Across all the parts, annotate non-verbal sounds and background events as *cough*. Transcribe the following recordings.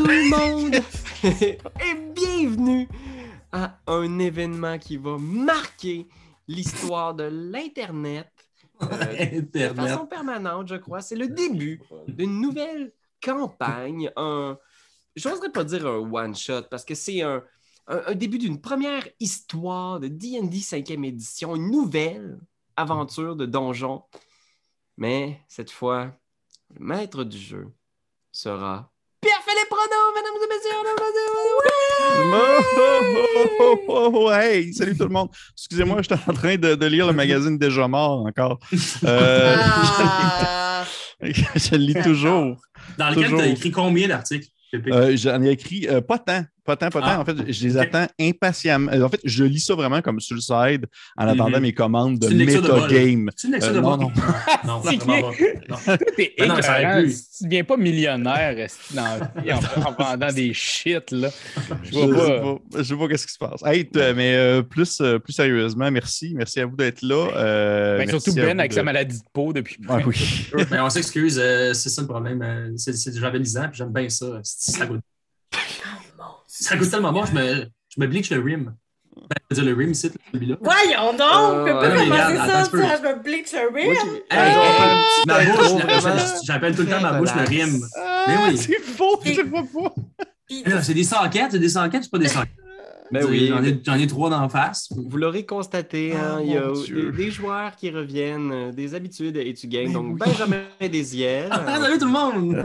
tout le monde *laughs* et bienvenue à un événement qui va marquer l'histoire de l'Internet euh, *laughs* de façon permanente, je crois. C'est le début d'une nouvelle campagne, un, j'oserais pas dire un one-shot parce que c'est un, un- un début d'une première histoire de D&D 5e édition, une nouvelle aventure de donjon. Mais cette fois, le maître du jeu sera Pierre-Philippe Prono, mesdames et messieurs. Oh, oh, oh, oh, hey, salut tout le monde. Excusez-moi, j'étais en train de, de lire le magazine Déjà mort encore. Euh, Ah! *laughs* je le lis toujours. Dans lequel tu as écrit combien d'articles? Euh, J'en ai écrit euh, pas tant, pas tant, pas tant. Ah. En fait, je les attends impatiemment. Euh, En fait, je lis ça vraiment comme sur le side en attendant Mhm. mes commandes de C'est une lecture de bol. metagame. C'est une lecture euh, de non, bol? non. *laughs* Non. *laughs* T'es Ben tu deviens pas millionnaire en, *laughs* en vendant des shit, là? Je Je vois sais pas. je pas qu'est-ce qui se passe. Hey, mais euh, plus, euh, plus sérieusement, merci. Merci à vous d'être là. Euh, Ben, surtout Ben avec de- sa maladie de peau depuis. Ah oui. Mais on s'excuse, euh, c'est ça le problème. c'est du javelisant, puis j'aime bien ça. C'est- Ça goûte, ça goûte tellement bon, je me, je me bleach le rim. Ben, le rim ici, celui-là. Voyons donc! Euh, peut ouais, pas commencer ça, ça, je me bleach on un petit ma bouche, j'appelle tout le temps ma bouche le rim. Mais oui. *laughs* c'est faux, je le vois pas. C'est des sanquettes, c'est des sanquettes, c'est pas des sanquettes. Ben oui, J'en ai, j'en ai trois d'en face. Vous l'aurez constaté, hein, Oh, il y a des, joueurs qui reviennent, euh, des habitudes et tu gagnes. Mais Donc, oui. Benjamin *laughs* Desiel, Ah, salut tout le monde! *laughs*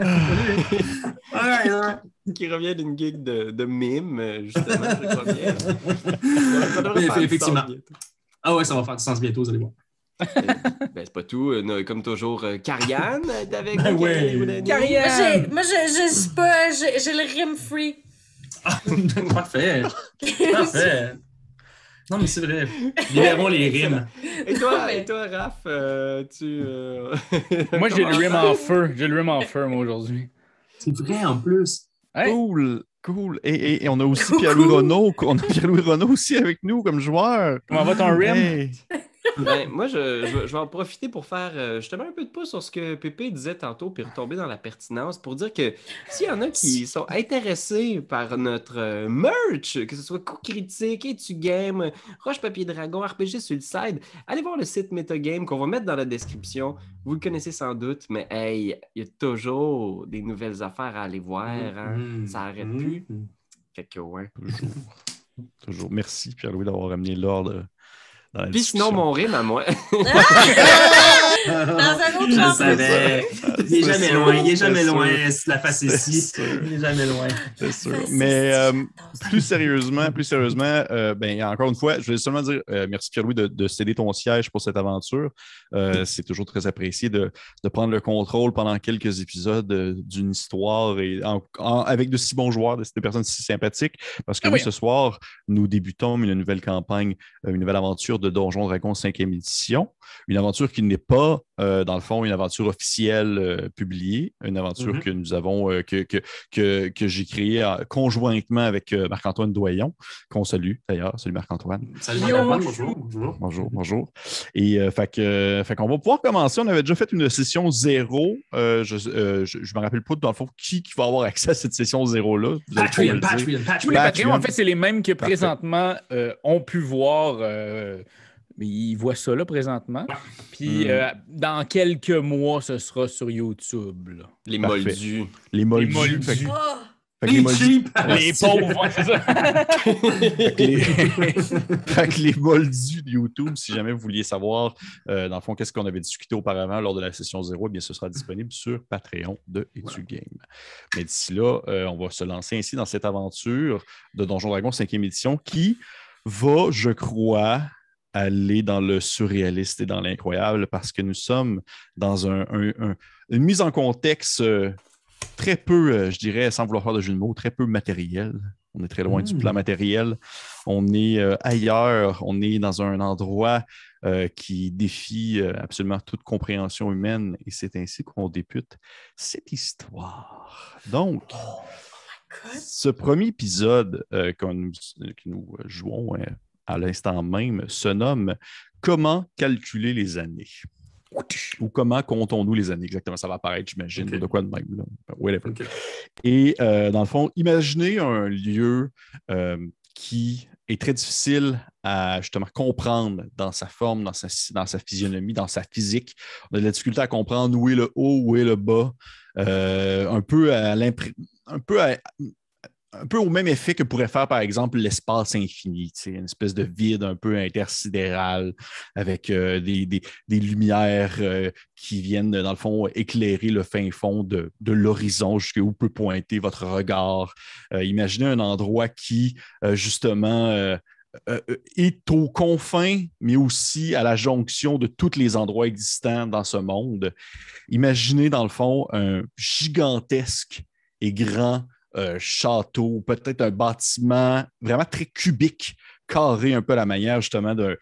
Alright. qui revient d'une gig de, de mime, euh, justement, je crois bien. *laughs* Ça effectivement. Ah ouais, ça va faire du sens bientôt, vous allez voir. Ben, c'est pas tout. euh, comme toujours, euh, Carianne est avec Ben ouais. Carianne. Moi, je, pas, j'ai j'ai le rime free. *laughs* Parfait. Parfait. Non, mais c'est vrai. *laughs* Libérons les rimes. Et toi, et toi Raph, euh, tu... euh, *laughs* Moi, j'ai le comment rim ça? en feu. J'ai le rim en feu, moi, aujourd'hui. C'est vrai en plus. Hey. Cool, cool. Et, et- et on a aussi Pierre-Louis Renaud. On a Pierre-Louis Renaud aussi avec nous comme joueur. Comment va ton rim? Hey. Ben, moi, je, je- je vais en profiter pour faire euh, justement un peu de pouce sur ce que Pépé disait tantôt, puis retomber dans la pertinence pour dire que s'il y en a qui sont intéressés par notre euh, merch, que ce soit Coup Critique, Etu Game, Roche Papier Dragon, RPG Suicide, allez voir le site Metagame qu'on va mettre dans la description. Vous le connaissez sans doute, mais hey, il y a toujours des nouvelles affaires à aller voir. hein. Mhm. Ça arrête Mhm. plus. Fait que ouais. Toujours. Toujours. Merci, Pierre-Louis, d'avoir ramené l'ordre Puis sinon, mon rime à moi. *laughs* *laughs* Dans un autre genre. savais. Il est jamais sûr, loin, il est jamais sûr. loin. C'est la face ici. sûr. Il est jamais loin. C'est sûr. Mais euh, j'adore plus sérieusement, plus sérieusement, euh, ben, encore une fois, je vais seulement dire euh, merci Pierre-Louis de, de céder ton siège pour cette aventure. Euh, c'est toujours très apprécié de, de prendre le contrôle pendant quelques épisodes d'une histoire et en- en- avec de si bons joueurs, de, des personnes si sympathiques. Parce que Ah oui, oui. ce soir, nous débutons une nouvelle campagne, une nouvelle aventure de Donjon Dragon 5e édition. Une aventure qui n'est pas, euh, dans le fond, une aventure officielle euh, publiée, une aventure Mhm. que nous avons, euh, que, que, que, que j'ai créée euh, conjointement avec euh, Marc-Antoine Doyon, qu'on salue d'ailleurs. Salut Marc-Antoine. Salut. Marc-Antoine, bonjour. bonjour. Bonjour, bonjour. Et euh, fait que, euh, fait qu'on va pouvoir commencer. On avait déjà fait une session zéro. Euh, je ne me rappelle pas, dans le fond, qui, qui va avoir accès à cette session zéro-là. Patreon, dire. Patreon, Tous Patreon. les Patreon. Patreons, en fait, c'est les mêmes que présentement euh, ont pu voir. euh, mais ils voient ça là présentement. Puis Mm. euh, dans quelques mois, ce sera sur YouTube. là. Les Parfait. moldus. Les moldus. moldus. Fait que- Oh, fait que les Les moldus- cheap. Les *laughs* pauvres, ouais, c'est ça. Fait que les- *laughs* fait que les moldus de YouTube, si jamais vous vouliez savoir, euh, dans le fond, qu'est-ce qu'on avait discuté auparavant lors de la session zéro, eh bien, ce sera disponible sur Patreon de Etu Game. Mais d'ici là, euh, on va se lancer ainsi dans cette aventure de Donjon Dragon 5e édition qui va, je crois, aller dans le surréaliste et dans l'incroyable parce que nous sommes dans un- un- un- une mise en contexte euh, très peu, euh, je dirais, sans vouloir faire de jeu de mots, très peu matériel. On est très loin du Mm. plan matériel. On est euh, ailleurs. On est dans un endroit euh, qui défie euh, absolument toute compréhension humaine. Et c'est ainsi qu'on débute cette histoire. Donc, God. ce premier épisode qu'on nous- que nous jouons à l'instant même se nomme Comment calculer les années? Ou comment comptons-nous les années? Exactement? Ça va apparaître, j'imagine, de quoi de même. là. Whatever. Et euh, dans le fond, imaginez un lieu euh, qui est très difficile à justement comprendre dans sa forme, dans sa, dans sa physionomie, dans sa physique. On a de la difficulté à comprendre où est le haut, où est le bas. Euh, un peu à l'impré- un peu à- un peu au même effet que pourrait faire, par exemple, l'espace infini, une espèce de vide un peu intersidéral avec euh, des, des- lumières euh, qui viennent, dans le fond, éclairer le fin fond de, de l'horizon jusqu'où peut pointer votre regard. Euh, imaginez un endroit qui, justement, est aux confins, mais aussi à la jonction de tous les endroits existants dans ce monde. Imaginez, dans le fond, un gigantesque et grand euh, château, peut-être un bâtiment vraiment très cubique, carré un peu la manière justement d'un,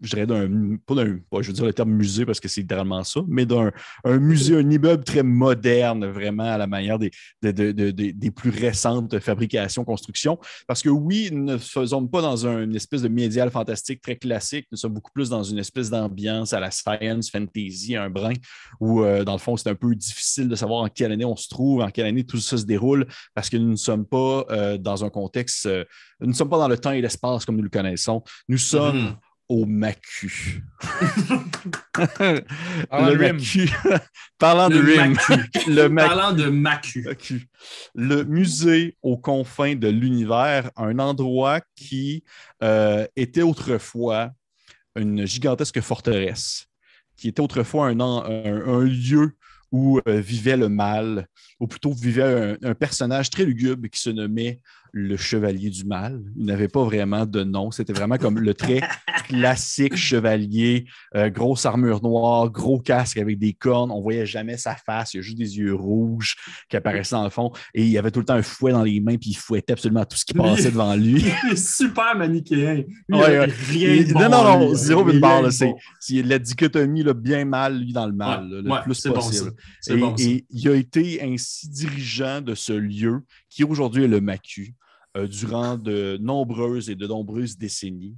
je dirais d'un, pas d'un, je veux dire le terme musée parce que c'est littéralement ça, mais d'un un musée, un immeuble très moderne, vraiment à la manière des, de- de- de- de- des plus récentes fabrications, constructions. Parce que oui, nous ne faisons pas dans un- une espèce de médial fantastique très classique, nous sommes beaucoup plus dans une espèce d'ambiance à la science, fantasy, un brin, où euh, dans le fond, c'est un peu difficile de savoir en quelle année on se trouve, en quelle année tout ça se déroule, parce que nous ne sommes pas euh, dans un contexte, euh, nous ne sommes pas dans le temps et l'espace comme nous le connaissons. Nous sommes Mhm. Au Macu. *laughs* *laughs* *laughs* Le. Macu. Parlant de Rim. Macu. le Macu. Parlant de Macu. Le musée aux confins de l'univers, un endroit qui euh, était autrefois une gigantesque forteresse, qui était autrefois un, en- un- un lieu où euh, vivait le mal, ou plutôt vivait un, un personnage très lugubre qui se nommait le Chevalier du Mal. Il n'avait pas vraiment de nom, c'était vraiment comme le très *laughs* classique chevalier, euh, grosse armure noire, gros casque avec des cornes, on voyait jamais sa face, il y a juste des yeux rouges qui apparaissaient dans le fond, et il avait tout le temps un fouet dans les mains, puis il fouettait absolument tout ce qui passait devant lui. *laughs* Il est super manichéen. Lui, il Ouais, a ouais. rien de bon, non, non, non, zéro une barre. C'est la dichotomie là, bien mal, lui, dans le mal, Ouais, là, le plus bon, possible. et, bon, et il a été ainsi dirigeant de ce lieu qui aujourd'hui est le Macu euh, durant de nombreuses et de nombreuses décennies.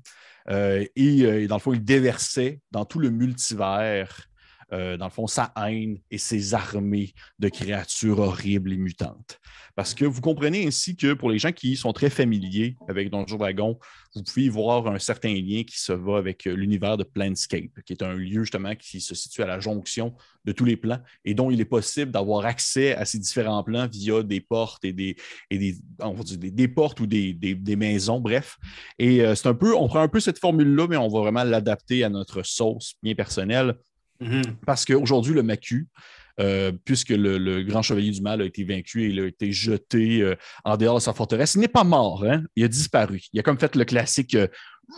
Euh, et, euh, et dans le fond, il déversait dans tout le multivers, euh, dans le fond, sa haine et ses armées de créatures horribles et mutantes. Parce que vous comprenez ainsi que pour les gens qui sont très familiers avec Donjon Dragon, vous pouvez voir un certain lien qui se va avec euh, l'univers de Planscape, qui est un lieu justement qui se situe à la jonction de tous les plans et dont il est possible d'avoir accès à ces différents plans via des portes et des, et des, on va dire des, portes ou des maisons, bref. Et euh, c'est un peu, on prend un peu cette formule-là, mais on va vraiment l'adapter à notre sauce bien personnelle Mhm. parce qu'aujourd'hui, le Macu, euh, puisque le, le grand chevalier du mal a été vaincu et il a été jeté euh, en dehors de sa forteresse, il n'est pas mort, hein? il a disparu. Il a comme fait le classique euh,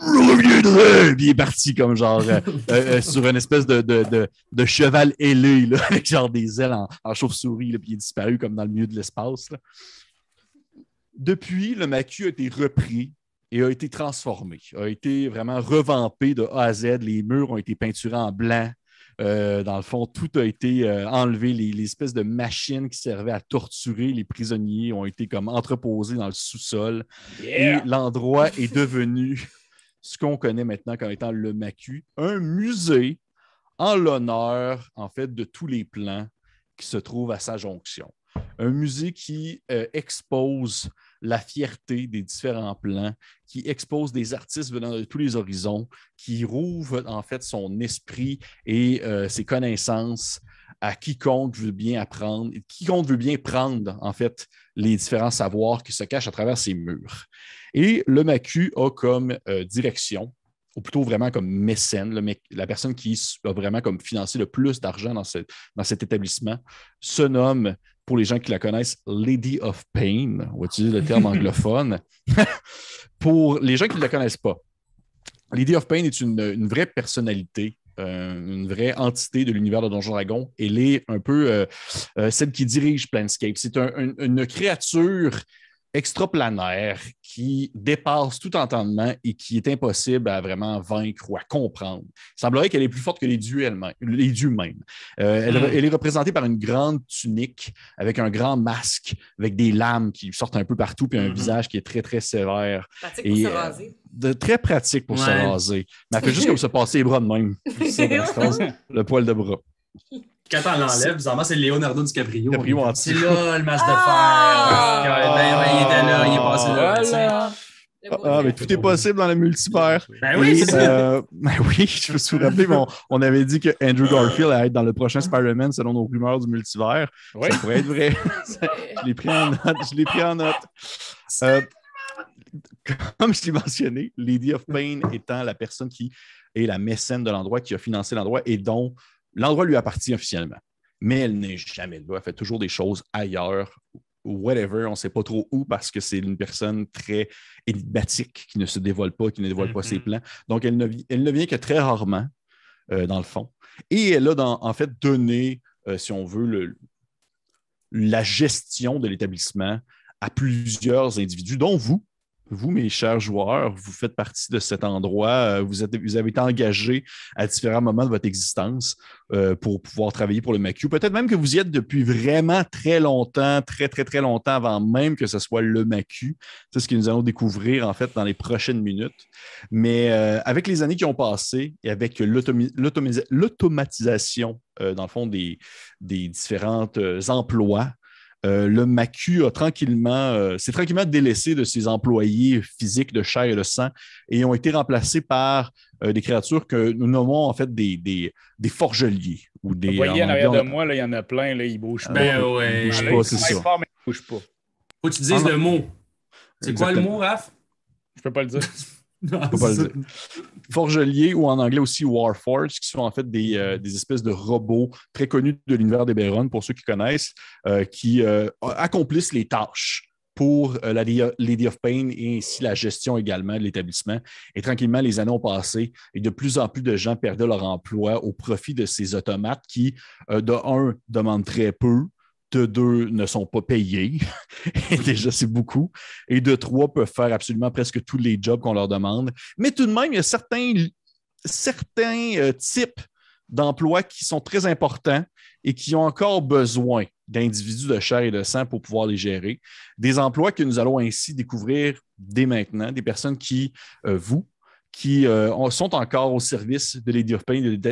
Je reviendrai! Puis il est parti comme genre *laughs* sur une espèce de, de, de- de cheval ailé, là, *laughs* avec genre des ailes en, en chauve-souris, puis il est disparu comme dans le milieu de l'espace. Depuis, le Macu a été repris et a été transformé, a été vraiment revampé de A à Z. Les murs ont été peinturés en blanc. Euh, dans le fond, tout a été euh, enlevé. Les, les espèces de machines qui servaient à torturer les prisonniers ont été comme entreposées dans le sous-sol. Et l'endroit *laughs* est devenu ce qu'on connaît maintenant comme étant le Macu, un musée en l'honneur, en fait, de tous les plans qui se trouvent à sa jonction. Un musée qui euh, expose la fierté des différents plans, qui expose des artistes venant de tous les horizons, qui rouvre en fait son esprit et euh, ses connaissances à quiconque veut bien apprendre, quiconque veut bien prendre en fait les différents savoirs qui se cachent à travers ces murs. Et le MACU a comme euh, direction, ou plutôt vraiment comme mécène, la personne qui a vraiment comme financé le plus d'argent dans cet établissement, se nomme, pour les gens qui la connaissent, Lady of Pain. On va utiliser le terme *laughs* anglophone. *laughs* pour les gens qui ne la connaissent pas, Lady of Pain est une, une vraie personnalité, euh, une vraie entité de l'univers de Donjon Dragon. Elle est un peu euh, euh, celle qui dirige Planscape. C'est un- un- une créature extraplanaire qui dépasse tout entendement et qui est impossible à vraiment vaincre ou à comprendre. Il semblerait qu'elle est plus forte que les dieux elles-mêmes, les dieux mêmes. Euh, elle, Hmm. elle est représentée par une grande tunique avec un grand masque, avec des lames qui sortent un peu partout, puis un Mhm. visage qui est très, très sévère. Pratique pour se euh, raser. De, très pratique pour se raser. Mais elle fait juste comme se passer les bras de même. *laughs* Le poil de bras. *laughs* Quand on l'enlève, bizarrement, c'est Leonardo DiCaprio. DiCaprio en C'est là le masque de fer. Ah! Ah, ben, ouais, il était là, il est passé là. Voilà. Ah, ah, mais tout est possible dans le multivers. Ben oui, c'est ça. euh, *laughs* ben oui, je me suis rappelé, on, on avait dit que Andrew Garfield allait être dans le prochain Spider-Man selon nos rumeurs du multivers. Oui. Ça pourrait être vrai. *laughs* je l'ai pris en note. Je l'ai pris en note. Euh, comme je l'ai mentionné, Lady of Pain étant la personne qui est la mécène de l'endroit, qui a financé l'endroit et dont l'endroit lui appartient officiellement. Mais elle n'est jamais là. Elle fait toujours des choses ailleurs, whatever. On ne sait pas trop où parce que c'est une personne très énigmatique qui ne se dévoile pas, qui ne dévoile pas Mhm. ses plans. Donc, elle ne, vi- elle ne vient que très rarement, euh, dans le fond. Et elle a, dans- en fait, donné, euh, si on veut, le- la gestion de l'établissement à plusieurs individus, dont vous. Vous, mes chers joueurs, vous faites partie de cet endroit. euh, Vous, êtes- vous avez été engagés à différents moments de votre existence euh, pour pouvoir travailler pour le MACU. Peut-être même que vous y êtes depuis vraiment très longtemps, très, très, très longtemps avant même que ce soit le MACU. C'est ce que nous allons découvrir, en fait, dans les prochaines minutes. Mais euh, avec les années qui ont passé et avec l'automatisation, dans le fond, des, des différents emplois, euh, le MACU a tranquillement, euh, s'est tranquillement délaissé de ses employés physiques de chair et de sang et ont été remplacés par euh, des créatures que nous nommons en fait des, des, des forgeliers ou des. Vous voyez, en arrière de moi, il y en a plein, là, ils bougent pas. Ben ouais. bouge Là, pas, ils c'est ça. fort, mais ils bougent pas. Faut que tu dises Ah, le mot. C'est quoi le mot, Raph? Je peux pas le dire. *laughs* Non. Forgeliers ou en anglais aussi Warforged, qui sont en fait des, euh, des espèces de robots très connus de l'univers des Béron, pour ceux qui connaissent, euh, qui euh, accomplissent les tâches pour la Lady- of Pain et ainsi la gestion également de l'établissement. Et tranquillement, les années ont passé et de plus en plus de gens perdaient leur emploi au profit de ces automates qui, de un, demandent très peu, de deux, ne sont pas payés. *laughs* et déjà, c'est beaucoup. Et de trois, peuvent faire absolument presque tous les jobs qu'on leur demande. Mais tout de même, il y a certains, certains euh, types d'emplois qui sont très importants et qui ont encore besoin d'individus de chair et de sang pour pouvoir les gérer. Des emplois que nous allons ainsi découvrir dès maintenant, des personnes qui, euh, vous, qui euh, ont- sont encore au service de Lady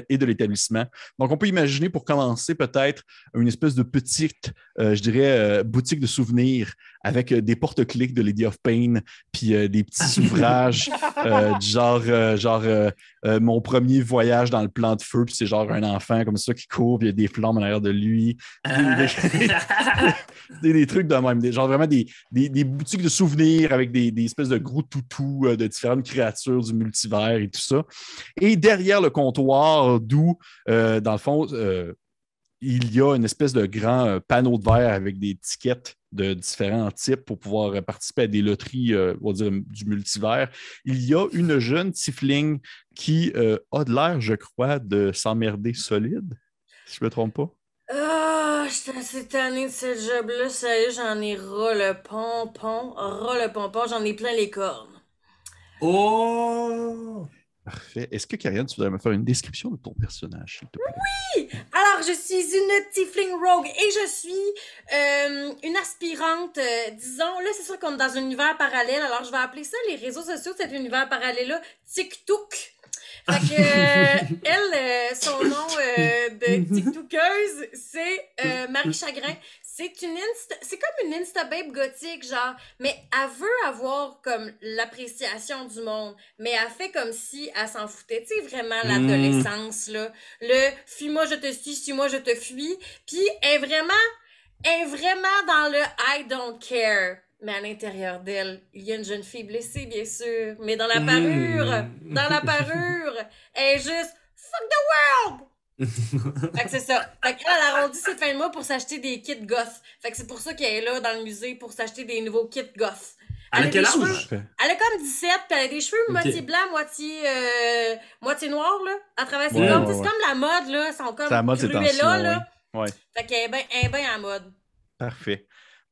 et de l'établissement. Donc, on peut imaginer pour commencer peut-être une espèce de petite, euh, je dirais, euh, boutique de souvenirs avec euh, des porte-clics de Lady of Pain, puis euh, des *laughs* petits ouvrages euh, du genre, genre mon premier voyage dans le plan de feu, puis c'est genre un enfant comme ça qui court, puis il y a des flammes en arrière de lui. *laughs* des, des trucs de même, des, genre vraiment des, des, des boutiques de souvenirs avec des, des espèces de gros toutous de différentes créatures du multivers et tout ça. Et derrière le comptoir, d'où, euh, dans le fond, euh, il y a une espèce de grand euh, panneau de verre avec des tickets de différents types pour pouvoir euh, participer à des loteries, euh, on va dire, du multivers. Il y a une jeune Tifling qui euh, a de l'air, je crois, de s'emmerder solide, si je ne me trompe pas. Ah, j'étais assez tannée de ce job-là. Sérieux, j'en ai ras le pompon. Ras le pompon, j'en ai plein les cornes. Oh! Parfait. Est-ce que, Karianne, tu voudrais me faire une description de ton personnage, s'il te plaît? Alors, je suis une Tiefling Rogue et je suis euh, une aspirante, euh, disons, là, c'est sûr qu'on est dans un univers parallèle, alors je vais appeler ça les réseaux sociaux de cet univers parallèle-là, TikTok. Fait que, euh, elle, son nom de *laughs* TikTokeuse, c'est Marie Chagrin. C'est une insta... c'est comme une Instababe gothique, genre, mais elle veut avoir comme l'appréciation du monde, mais elle fait comme si elle s'en foutait. Tu sais, vraiment l'adolescence, là. Le fuis-moi, je te suis, suis-moi, je te fuis. Puis elle est vraiment, elle est vraiment dans le I don't care. Mais à l'intérieur d'elle, il y a une jeune fille blessée, bien sûr. Mais dans la parure, Mm. dans la parure, *laughs* elle est juste fuck the world! Fait que c'est ça. Fait qu'elle, elle arrondit ses fins de mois pour s'acheter des kits goth. Fait que c'est pour ça qu'elle est là dans le musée pour s'acheter des nouveaux kits goth. Elle a a quel âge? cheveux-. Elle a comme 17, puis elle a des cheveux moitié blanc, moitié, euh, moitié noir, là, à travers ses Ouais, cornes. ouais, C'est ouais. comme la mode, là. Ils sont comme C'est la mode là. ouais. Ouais. Fait qu'elle est bien est bien en mode. Parfait.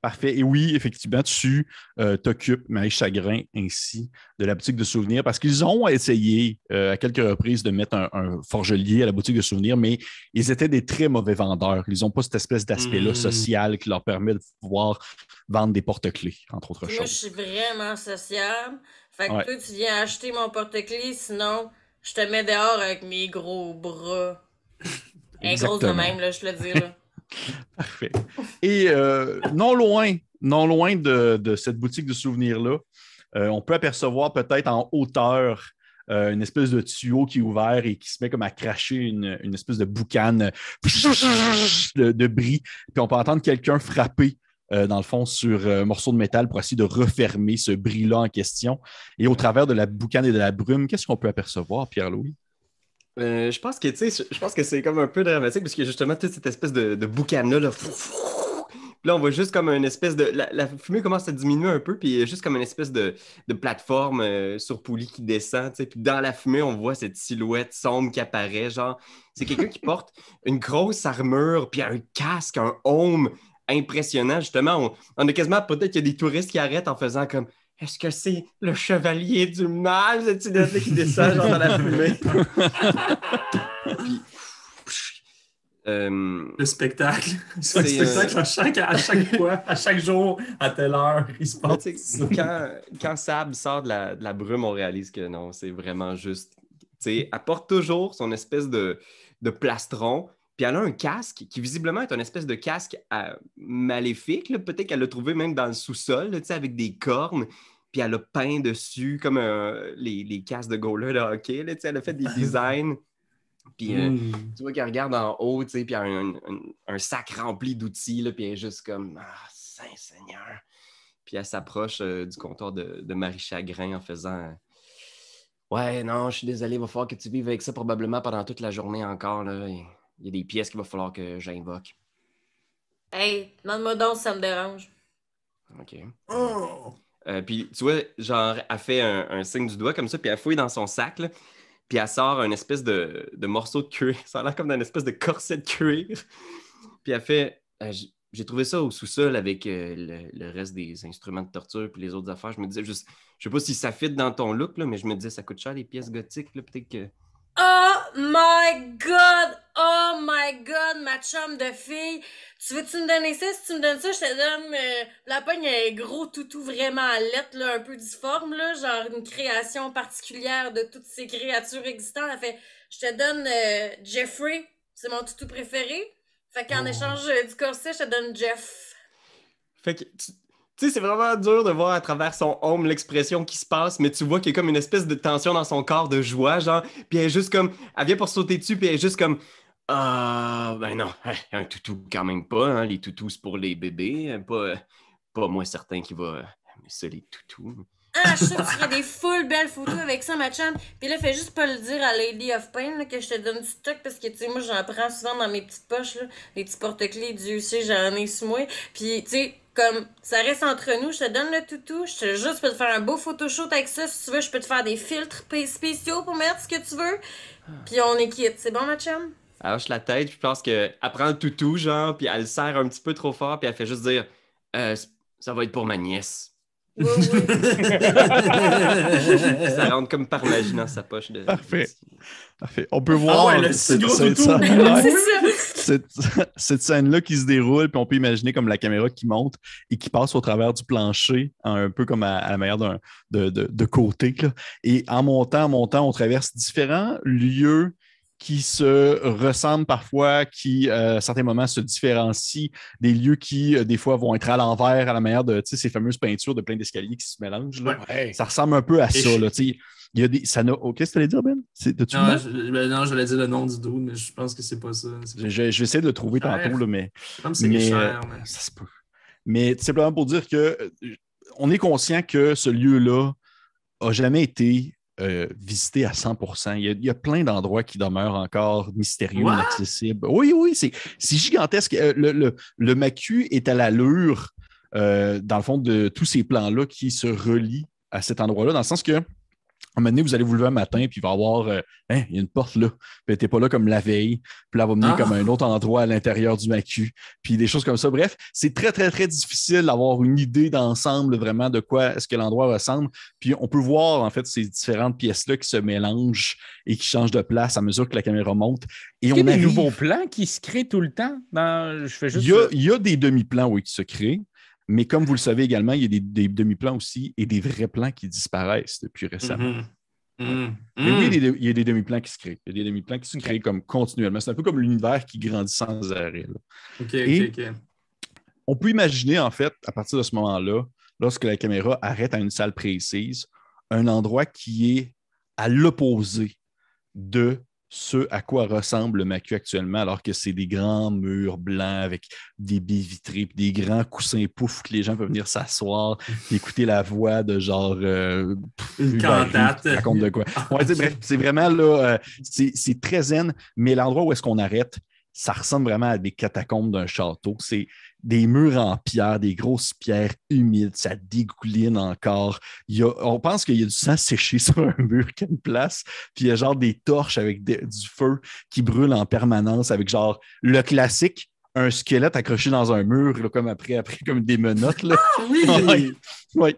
Parfait. Et oui, effectivement, tu euh, t'occupes, Marie Chagrin, ainsi de la boutique de souvenirs parce qu'ils ont essayé euh, à quelques reprises de mettre un, forgelier à la boutique de souvenirs, mais ils étaient des très mauvais vendeurs. Ils n'ont pas cette espèce d'aspect-là Mm. social qui leur permet de pouvoir vendre des porte-clés, entre autres Moi, je choses. suis vraiment sociable. Fait que Ouais. toi, tu viens acheter mon porte-clés, sinon, je te mets dehors avec mes gros bras. Un gros de même, là, je te le dis, là. *laughs* *laughs* Parfait. Et euh, non loin, non loin de, cette boutique de souvenirs-là, euh, on peut apercevoir peut-être en hauteur euh, une espèce de tuyau qui est ouvert et qui se met comme à cracher une, espèce de boucane de, bris. Puis on peut entendre quelqu'un frapper. dans le fond, sur un morceau de métal pour essayer de refermer ce bris-là en question. Et au travers de la boucane et de la brume, qu'est-ce qu'on peut apercevoir, Pierre-Louis? Euh, je pense que, tu sais, je pense que c'est comme un peu dramatique parce a justement toute cette espèce de, de boucan-là, là. Là, on voit juste comme une espèce de. La, fumée commence à diminuer un peu, puis il y a juste comme une espèce de, plateforme euh, sur poulie qui descend, tu. Puis dans la fumée, on voit cette silhouette sombre qui apparaît. Genre, c'est quelqu'un qui porte une grosse armure, puis un casque, un home impressionnant. Justement, on, on a quasiment peut-être qu'il y a des touristes qui arrêtent en faisant comme. Est-ce que c'est le chevalier du mal, cette silhouette qui descend genre dans la fumée? *laughs* Puis, euh, Le spectacle. C'est un C'est, spectacle à, chaque, à chaque *laughs* fois, à chaque jour, à telle heure, il se passe. quand, quand Sab sort de la, de la brume, on réalise que non, c'est vraiment juste. tu sais, Elle porte toujours son espèce de, de plastron, puis elle a un casque qui visiblement est un espèce de casque euh, maléfique. Peut-être qu'elle l'a trouvé même dans le sous-sol, avec des cornes, puis elle a peint dessus comme euh, les, les casques de goaler de hockey. là, elle a fait des *laughs* designs. Puis euh, Mm. tu vois qu'elle regarde en haut, puis elle a un, un- un sac rempli d'outils, puis elle est juste comme Ah, Saint-Seigneur. Puis elle s'approche du comptoir de, de Marie Chagrin en faisant Ouais, non, je suis désolé, il va falloir que tu vives avec ça probablement pendant toute la journée encore. Là. Il y a des pièces qu'il va falloir que j'invoque. Hey, demande-moi donc si ça me dérange. OK. Oh! Euh, puis tu vois, genre, elle fait un, un signe du doigt comme ça, puis elle fouille dans son sac, là, puis elle sort un espèce de, de morceau de cuir. *laughs* Ça a l'air comme d'un espèce de corset de cuir. Puis elle fait euh, J'ai trouvé ça au sous-sol avec euh, le, le reste des instruments de torture puis les autres affaires. Je me disais juste, je sais pas si ça fit dans ton look, là, mais je me disais, ça coûte cher les pièces gothiques, là, peut-être que. Oh my god! Oh my god, ma chum de fille! Tu veux-tu me donner ça? Si tu me donnes ça, je te donne euh, la pogne un gros toutou vraiment lettre, là, un peu difforme, là, genre une création particulière de toutes ces créatures existantes. Elle fait Je te donne euh, Jeffrey, c'est mon toutou préféré. Fait qu'en Oh. échange euh, du corset, je te donne Jeff. Fait que, tu tu sais, c'est vraiment dur de voir à travers son home l'expression qui se passe, mais tu vois qu'il y a comme une espèce de tension dans son corps de joie, genre, puis elle est juste comme, elle vient pour sauter dessus, puis elle est juste comme, ah, ben non, *laughs* un toutou quand même pas, hein, les toutous c'est pour les bébés, hein, pas, pas moi certain qui va aimer ça, les toutous. Ah, je sûre que tu ferais des full belles photos avec ça, ma chum. Puis là, fais juste pas le dire à Lady of Pain que je te donne du stock parce que, tu sais, moi, j'en prends souvent dans mes petites poches, là, les petits porte-clés, Dieu sait, j'en ai sous moi. Puis, tu sais, comme ça reste entre nous, je te donne le toutou, je te juste peux te faire un beau photoshoot avec ça. Si tu veux, je peux te faire des filtres spéciaux pour mettre ce que tu veux. Puis on est quitte. C'est bon, ma chum? Elle hoche la tête, puis je pense qu'elle prend le toutou, genre, puis elle le serre un petit peu trop fort, puis elle fait juste dire, Euh, ça va être pour ma nièce. Oui, oui. *laughs* ça rentre comme par magie dans sa poche de. Parfait. Parfait. On peut voir ouais, le gros cette- toutou. Ouais. *laughs* C'est ça. Cette, *laughs* cette scène-là qui se déroule, puis on peut imaginer comme la caméra qui monte et qui passe au travers du plancher, un peu comme à, à la manière d'un de, de, de côté. là. Et en montant, en montant, on traverse différents lieux qui se ressemblent parfois, qui euh, à certains moments se différencient, des lieux qui, euh, des fois, vont être à l'envers, à la manière de ces fameuses peintures de plein d'escaliers qui se mélangent. là. Ouais. Ça ressemble un peu à Et ça. je- Là. Il y a des, ça n'a- oh, Qu'est-ce que tu allais dire, Ben? Non, je, ben non, j'allais dire le nom du dude, mais je pense que c'est pas ça. Je, je- je vais essayer de le trouver Cher. tantôt, là, mais comme c'est mais, cher. euh, mais- ça se peut. Mais tout simplement pour dire que euh, on est conscient que ce lieu-là n'a jamais été euh, visité à 100 il y, a, il y a plein d'endroits qui demeurent encore mystérieux, What? inaccessibles. Oui, oui, c'est c'est gigantesque. Le, le, le Macu est à l'allure, euh, dans le fond, de tous ces plans-là qui se relient à cet endroit-là, dans le sens que un moment donné, vous allez vous lever un matin, puis il va y avoir, euh, hein, il y a une porte là, puis n'était pas là comme la veille, puis là, elle va mener Ah. comme un autre endroit à l'intérieur du macu, puis des choses comme ça. Bref, c'est très, très, très difficile d'avoir une idée d'ensemble vraiment de quoi est-ce que l'endroit ressemble. Puis on peut voir, en fait, ces différentes pièces-là qui se mélangent et qui changent de place à mesure que la caméra monte. Et on a des arrive- nouveaux plans qui se créent tout le temps? Dans... Je fais juste. il y, a, il y a des demi-plans, oui, qui se créent. Mais comme vous le savez également, il y a des, des demi-plans aussi et des vrais plans qui disparaissent depuis récemment. Mhm. Mhm. Mais oui, Mhm. il y a des- demi-plans qui se créent. Il y a des demi-plans qui se créent comme continuellement. C'est un peu comme l'univers qui grandit sans arrêt. là. Ok, Et- ok, ok. On peut imaginer, en fait, à partir de ce moment-là, lorsque la caméra arrête à une salle précise, un endroit qui est à l'opposé de ce à quoi ressemble le macu actuellement, alors que c'est des grands murs blancs avec des baies vitrées, puis des grands coussins poufs que les gens peuvent venir s'asseoir, *laughs* écouter la voix de genre euh, Une Hubert cantate. raconte de quoi. *laughs* Ouais, bref, c'est vraiment là, euh, c'est c'est très zen, mais l'endroit où est-ce qu'on arrête, ça ressemble vraiment à des catacombes d'un château. C'est des murs en pierre, des grosses pierres humides, ça dégouline encore. On pense qu'il y a du sang séché *laughs* sur un mur qui a une place, puis il y a genre des torches avec du feu qui brûle en permanence, avec genre le classique, un squelette accroché dans un mur, là, comme après, après comme des menottes. Là. *laughs* Oui! Ouais. Ouais.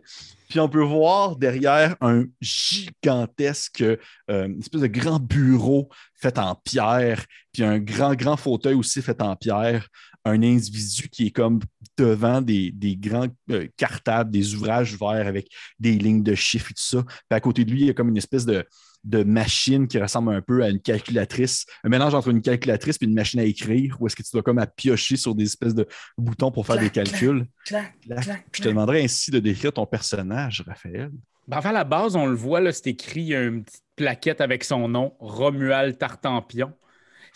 Puis on peut voir derrière un gigantesque, euh, une espèce de grand bureau fait en pierre, puis un grand, grand fauteuil aussi fait en pierre. Un individu qui est comme devant des, des grands euh, cartables, des ouvrages verts avec des lignes de chiffres et tout ça. Puis à côté de lui, il y a comme une espèce de, de machine qui ressemble un peu à une calculatrice, un mélange entre une calculatrice et une machine à écrire, où est-ce que tu dois comme à piocher sur des espèces de boutons pour faire des calculs. Clac, Clac. clac, Je te demanderais ainsi de décrire ton personnage, Raphaël. Ben, enfin, à la base, on le voit, là, c'est écrit, il y a une petite plaquette avec son nom, Romuald Tartampion.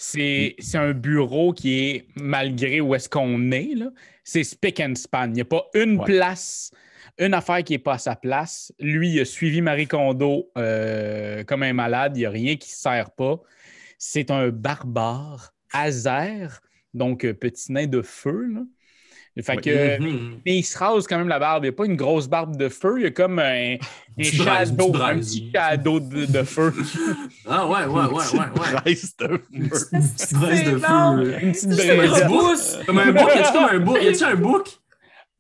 C'est un bureau qui est, malgré où est-ce qu'on est, c'est spick and span. Il n'y a pas une Ouais. place, une affaire qui n'est pas à sa place. Lui, il a suivi Marie Kondo euh, comme un malade. Il n'y a rien qui ne se sert pas. C'est un barbare, Azer, donc euh, petit nain de feu. Là. Fait Ouais. que, Mhm. mais il se rase quand même la barbe. Il n'y a pas une grosse barbe de feu. Il y a comme un, un *laughs* Petit braise, shadow, petit un braise. petit shadow de, de feu. *laughs* Ah ouais, ouais, ouais, ouais, ouais. Braise de feu. Une petite braise de feu. Une petite C'est Comme un braisette. petit book. Comme un book. Y a-tu un book? Y a-tu un?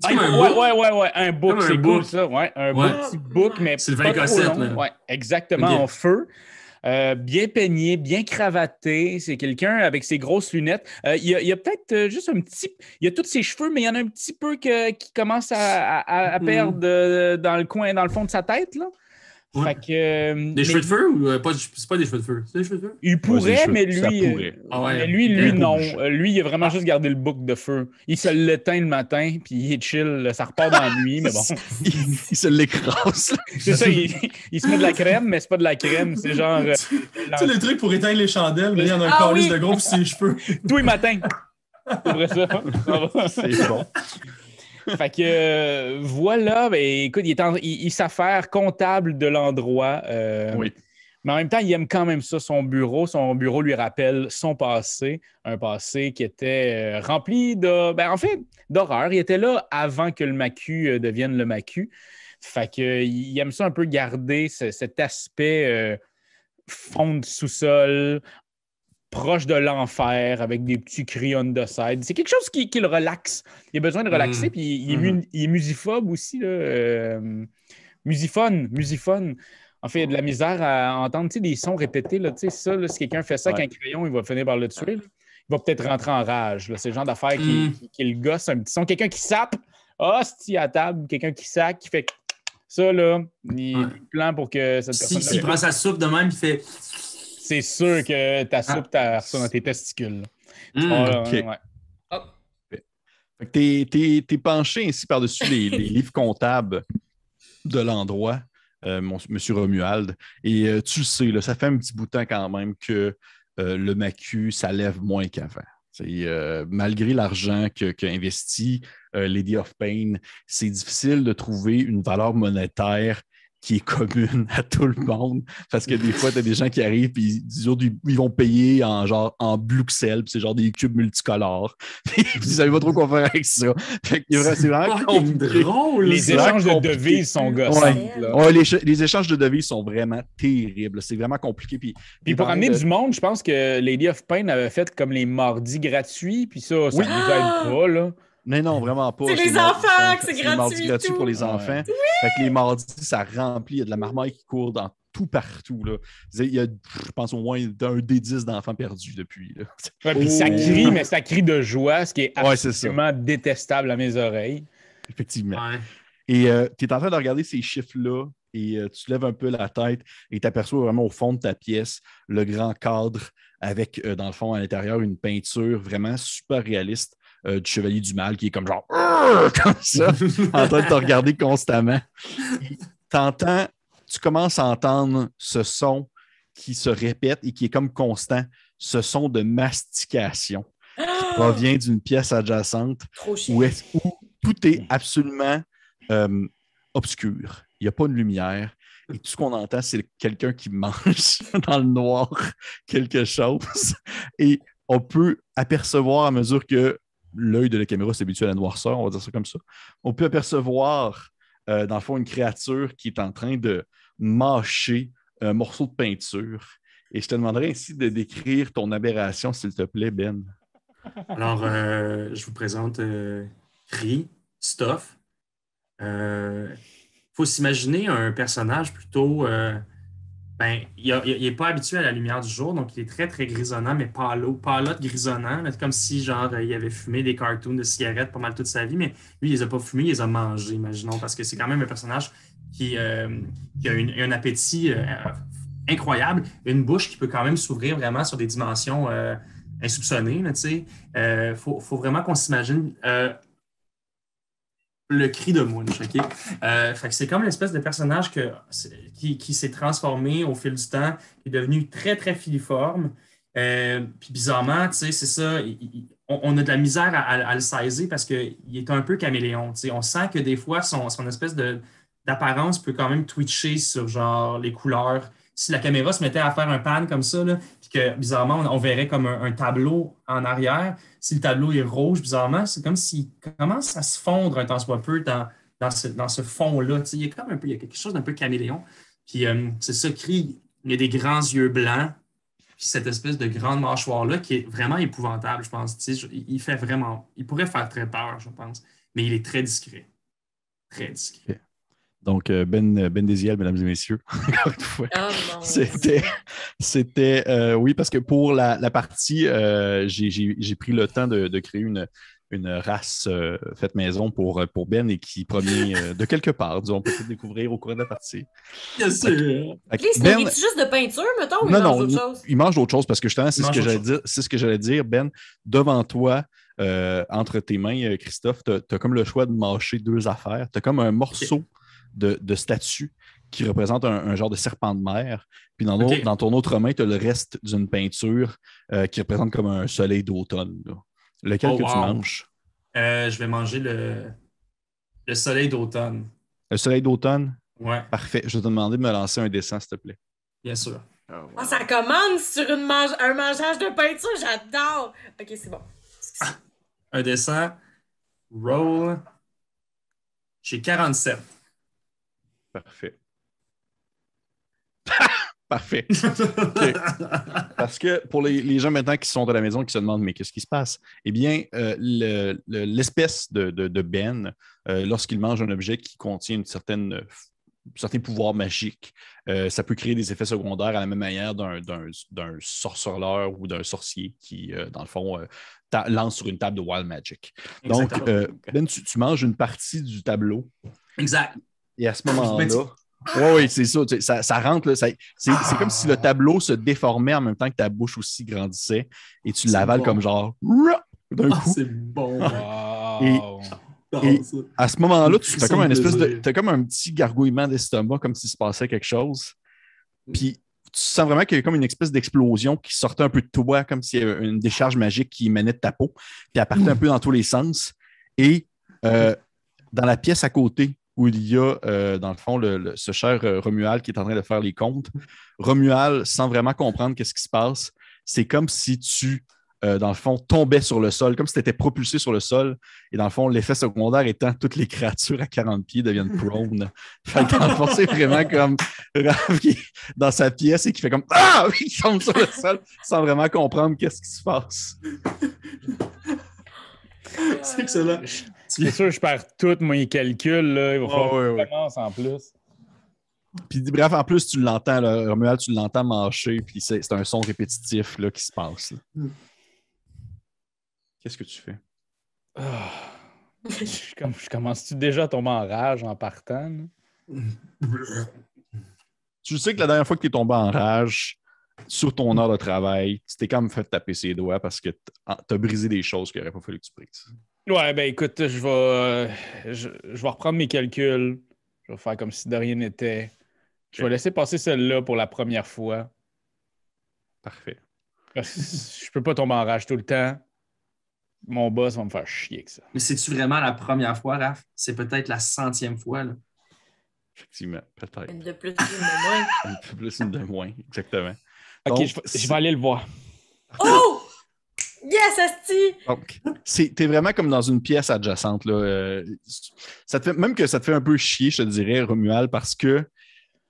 Ah, un ouais, ouais, ouais, ouais, un un c'est cool ça. Ouais, un Ouais. petit book, mais Sylvain Cossette. Ouais, exactement, en feu. Euh, bien peigné, bien cravaté. C'est quelqu'un avec ses grosses lunettes. Euh, il y a, peut-être euh, juste un petit. Il y a tous ses cheveux, mais il y en a un petit peu que- qui commence à, à- à Mhm. perdre dans le coin, dans le fond de sa tête. Là. Ouais. Fait que, euh, Des mais cheveux de feu ou euh, pas? C'est pas des cheveux de feu. C'est des cheveux de feu? Il pourrait, cheveux- mais ça lui, euh, pourrait. Ah ouais. mais lui, lui, non. bouge. Euh, Lui, il a vraiment juste gardé le bouc de feu. Il se l'éteint le matin, puis il est chill. Ça repart dans la nuit, mais bon. il, *laughs* il se l'écrase. C'est ça, il, il se met de la crème, mais c'est pas de la crème. C'est genre euh, Tu sais, le truc pour éteindre les chandelles, mais il y en a un Ah oui. de gros pour ses cheveux. tous les matins. C'est vrai ça. C'est bon. Fait que euh, voilà, ben, écoute, il, est en- il, il s'affaire comptable de l'endroit. euh, Oui. Mais en même temps, il aime quand même ça, son bureau. Son bureau lui rappelle son passé, un passé qui était euh, rempli de. Ben, en fait, d'horreur. Il était là avant que le macu devienne le macu. Fait que, il aime ça un peu garder ce- cet aspect euh, fond de sous-sol, proche de l'enfer, avec des petits cris on the side. C'est quelque chose qui, qui le relaxe. Il a besoin de relaxer, Mhm. puis il, il est il est musiphobe aussi. Là, euh, musiphone, musiphone. En fait, il y a de la misère à entendre des sons répétés. Là, tu sais, ça, là, si quelqu'un fait ça Ouais. avec un crayon, il va finir par le tuer. là. Il va peut-être rentrer en rage. C'est le genre d'affaire qui, Mm. qui, qui le gosse un petit son. Quelqu'un qui sape, hostie à table, quelqu'un qui sac, qui fait ça, là, il Ouais. plan pour que cette Si, personne s'il prend sa soupe de même, il fait. C'est sûr que ta soupe, t'as ça dans tes testicules. Mm. Ouais. Fait que t'es, t'es- t'es penché ainsi par-dessus les, *laughs* les livres comptables de l'endroit, euh, mon- Monsieur Romuald. Et euh, tu le sais, là, ça fait un petit bout de temps quand même que euh, le macu, ça lève moins qu'avant. C'est, euh, malgré l'argent que- qu'a investi euh, Lady of Pain, c'est difficile de trouver une valeur monétaire qui est commune à tout le monde. Parce que des fois, tu as des gens qui arrivent et ils, ils vont payer en genre en Bluxel, puis c'est genre des cubes multicolores. *laughs* Puis ils savent pas trop quoi faire avec ça. Fait que c'est vraiment compliqué. drôle. Les échanges de devises sont gossants. Ouais. les, les échanges de devises sont vraiment terribles. C'est vraiment compliqué. Puis, Puis pour amener de- du monde, je pense que Lady of Pain avait fait comme les mardis gratuits, puis ça, ça Oui. nous aide pas, là. Non, non, vraiment pas. C'est les enfants que c'est les mardis gratuit et gratuits tout. pour les enfants. Fait que les mardis, ça remplit. Il y a de la marmaille qui court dans tout partout. Là. Il y a, je pense, au moins un des dix d'enfants perdus depuis. Là. *laughs* Ouais, puis ça Oh. crie, mais ça crie de joie, ce qui est Ouais, c'est absolument détestable à mes oreilles. Effectivement. Ouais. Et tu es en train de regarder ces chiffres-là et euh, tu lèves un peu la tête et tu aperçois vraiment au fond de ta pièce le grand cadre avec, euh, dans le fond, à l'intérieur, une peinture vraiment super réaliste euh, du Chevalier du Mal qui est comme genre *laughs* comme ça, en train de te regarder constamment. T'entends, tu commences à entendre ce son qui se répète et qui est comme constant, ce son de mastication qui provient d'une pièce adjacente est- où tout est absolument euh, obscur. Il n'y a pas de lumière. Et tout ce qu'on entend, c'est quelqu'un qui mange *laughs* dans le noir quelque chose. Et on peut apercevoir à mesure que l'œil de la caméra s'habitue à la noirceur, on va dire ça comme ça. On peut apercevoir, euh, dans le fond, une créature qui est en train de mâcher un morceau de peinture. Et je te demanderais ainsi de décrire ton aberration, s'il te plaît, Ben. Alors, euh, je vous présente euh, Stuff. Il faut s'imaginer un personnage plutôt. Ben, il n'est pas habitué à la lumière du jour, donc il est très, très grisonnant, mais palo, palote grisonnant. là, comme si, genre, il avait fumé des cartoons de cigarettes pas mal toute sa vie, mais lui, il les a pas fumés, il les a mangés, imaginons, parce que c'est quand même un personnage qui, euh, qui a un appétit euh, incroyable, une bouche qui peut quand même s'ouvrir vraiment sur des dimensions euh, insoupçonnées, tu sais. Il faut, faut vraiment qu'on s'imagine le cri de Munch, c'est comme une espèce de personnage qui, s'est transformé au fil du temps, qui est devenu très, très filiforme. Euh, puis bizarrement, c'est ça, on, a de la misère à, le saisir parce qu'il est un peu caméléon. On sent que des fois, son, espèce d'apparence peut quand même twitcher sur, les couleurs. Si la caméra se mettait à faire un pan comme ça, là, que, bizarrement, on, verrait comme un, tableau en arrière, si le tableau est rouge, bizarrement, c'est comme s'il commence à se fondre un temps soit peu dans, ce, dans ce fond-là. Il y a comme il y a quelque chose d'un peu caméléon. Puis euh, c'est ça, crie, il y a des grands yeux blancs, puis cette espèce de grande mâchoire-là qui est vraiment épouvantable, je pense. Il fait vraiment, il pourrait faire très peur, je pense, mais il est très discret. Très discret. Donc, euh, Ben, ben Désiel, mesdames et messieurs, *laughs* encore une fois. Oh C'était, c'était euh, oui, parce que pour la, la partie, euh, j'ai, j'ai- j'ai pris le temps de, de créer une, une race euh, faite maison pour, pour Ben et qui provient euh, de quelque part, disons, on peut découvrir au cours de la partie. Bien sûr. Ben- il est juste de peinture, mettons, ou il mange non, autre chose? il mange d'autres choses parce que justement, c'est ce que j'allais dire, c'est ce que j'allais dire, Ben, devant toi, euh, entre tes mains, euh, Christophe, tu as, comme le choix de mâcher deux affaires. Tu as comme un morceau de, de statue qui représente un, un genre de serpent de mer. Puis dans, ton autre main, tu as le reste d'une peinture euh, qui représente comme un soleil d'automne. Lequel Oh, que tu manges? Euh, je vais manger le, le soleil d'automne. Le soleil d'automne? Ouais, Parfait. Je vais te demander de me lancer un dessin, s'il te plaît. bien sûr. Ah, ça commence sur une mange... un mangeage de peinture, j'adore! Ok, c'est bon. Un dessin. Roll. J'ai 47. Parfait. *laughs* Parfait. Parce que pour les, les gens maintenant qui sont à la maison qui se demandent mais qu'est-ce qui se passe? Eh bien, euh, le- le- l'espèce de, de- de Ben, euh, lorsqu'il mange un objet qui contient une certaine, euh, un certain pouvoir magique, euh, ça peut créer des effets secondaires à la même manière d'un- sorceleur ou d'un sorcier qui, euh, dans le fond, euh, lance sur une table de Wild Magic. Donc, Exactement. Ben, tu, tu manges une partie du tableau exact. Et à ce Mais moment-là, oui, oui, c'est ça, ça. ça rentre, là, ça- c'est c'est comme si le tableau se déformait en même temps que ta bouche aussi grandissait et tu C'est l'avales bon. comme genre d'un Ah, coup. c'est bon. *laughs* Wow. Et-. À ce moment-là, tu as comme, un espèce de, t'as comme un petit gargouillement d'estomac, comme s'il se passait quelque chose. Puis tu sens vraiment qu'il y a comme une espèce d'explosion qui sortait un peu de toi, comme s'il y avait une décharge magique qui émanait de ta peau, puis elle partait un peu dans tous les sens. Et euh, dans la pièce à côté, où il y a, euh, dans le fond, le- le- ce cher euh, Romuald qui est en train de faire les comptes. Romuald, sans vraiment comprendre qu'est-ce qui se passe, c'est comme si tu, euh, dans le fond, tombais sur le sol, comme si tu étais propulsé sur le sol. Et dans le fond, l'effet secondaire étant toutes les créatures à 40 pieds deviennent prone. *laughs* fait que dans le fond, c'est vraiment comme Raph qui est dans sa pièce et qui fait comme Ah! *laughs* Il tombe sur le sol sans vraiment comprendre qu'est-ce qui se passe. *laughs* *laughs* C'est excellent. C'est sûr, je perds tous mes calculs. Là. Il va falloir ouais, que je commence en plus. Puis bref, en plus, tu l'entends, Romuald, tu l'entends marcher, puis c'est c'est un son répétitif là, qui se passe. Mm. Qu'est-ce que tu fais? Ah. je, comme- je commence-tu déjà à tomber en rage en partant? Tu sais que la dernière fois que tu es tombé en rage sur ton heure de travail, tu t'es quand même fait taper ses doigts parce que tu as brisé des choses qu'il n'aurait pas fallu que tu brises. Ouais, ben écoute, je vais, euh, je, je vais reprendre mes calculs. Je vais faire comme si de rien n'était. Je vais laisser passer celle-là pour la première fois. Parfait. Parce que je peux pas tomber en rage tout le temps. Mon boss va me faire chier avec ça. Mais c'est-tu vraiment la première fois, Raph? C'est peut-être la centième fois. Là. Effectivement, peut-être. Une de plus, une de moins. *laughs* Un peu plus, une de moins, exactement. Ok, Donc, je, vais- je vais aller le voir. Oh! Yes, Asti! Donc, c'est- t'es vraiment comme dans une pièce adjacente. Là. euh, ça te fait, même que ça te fait un peu chier, je te dirais, Romuald, parce que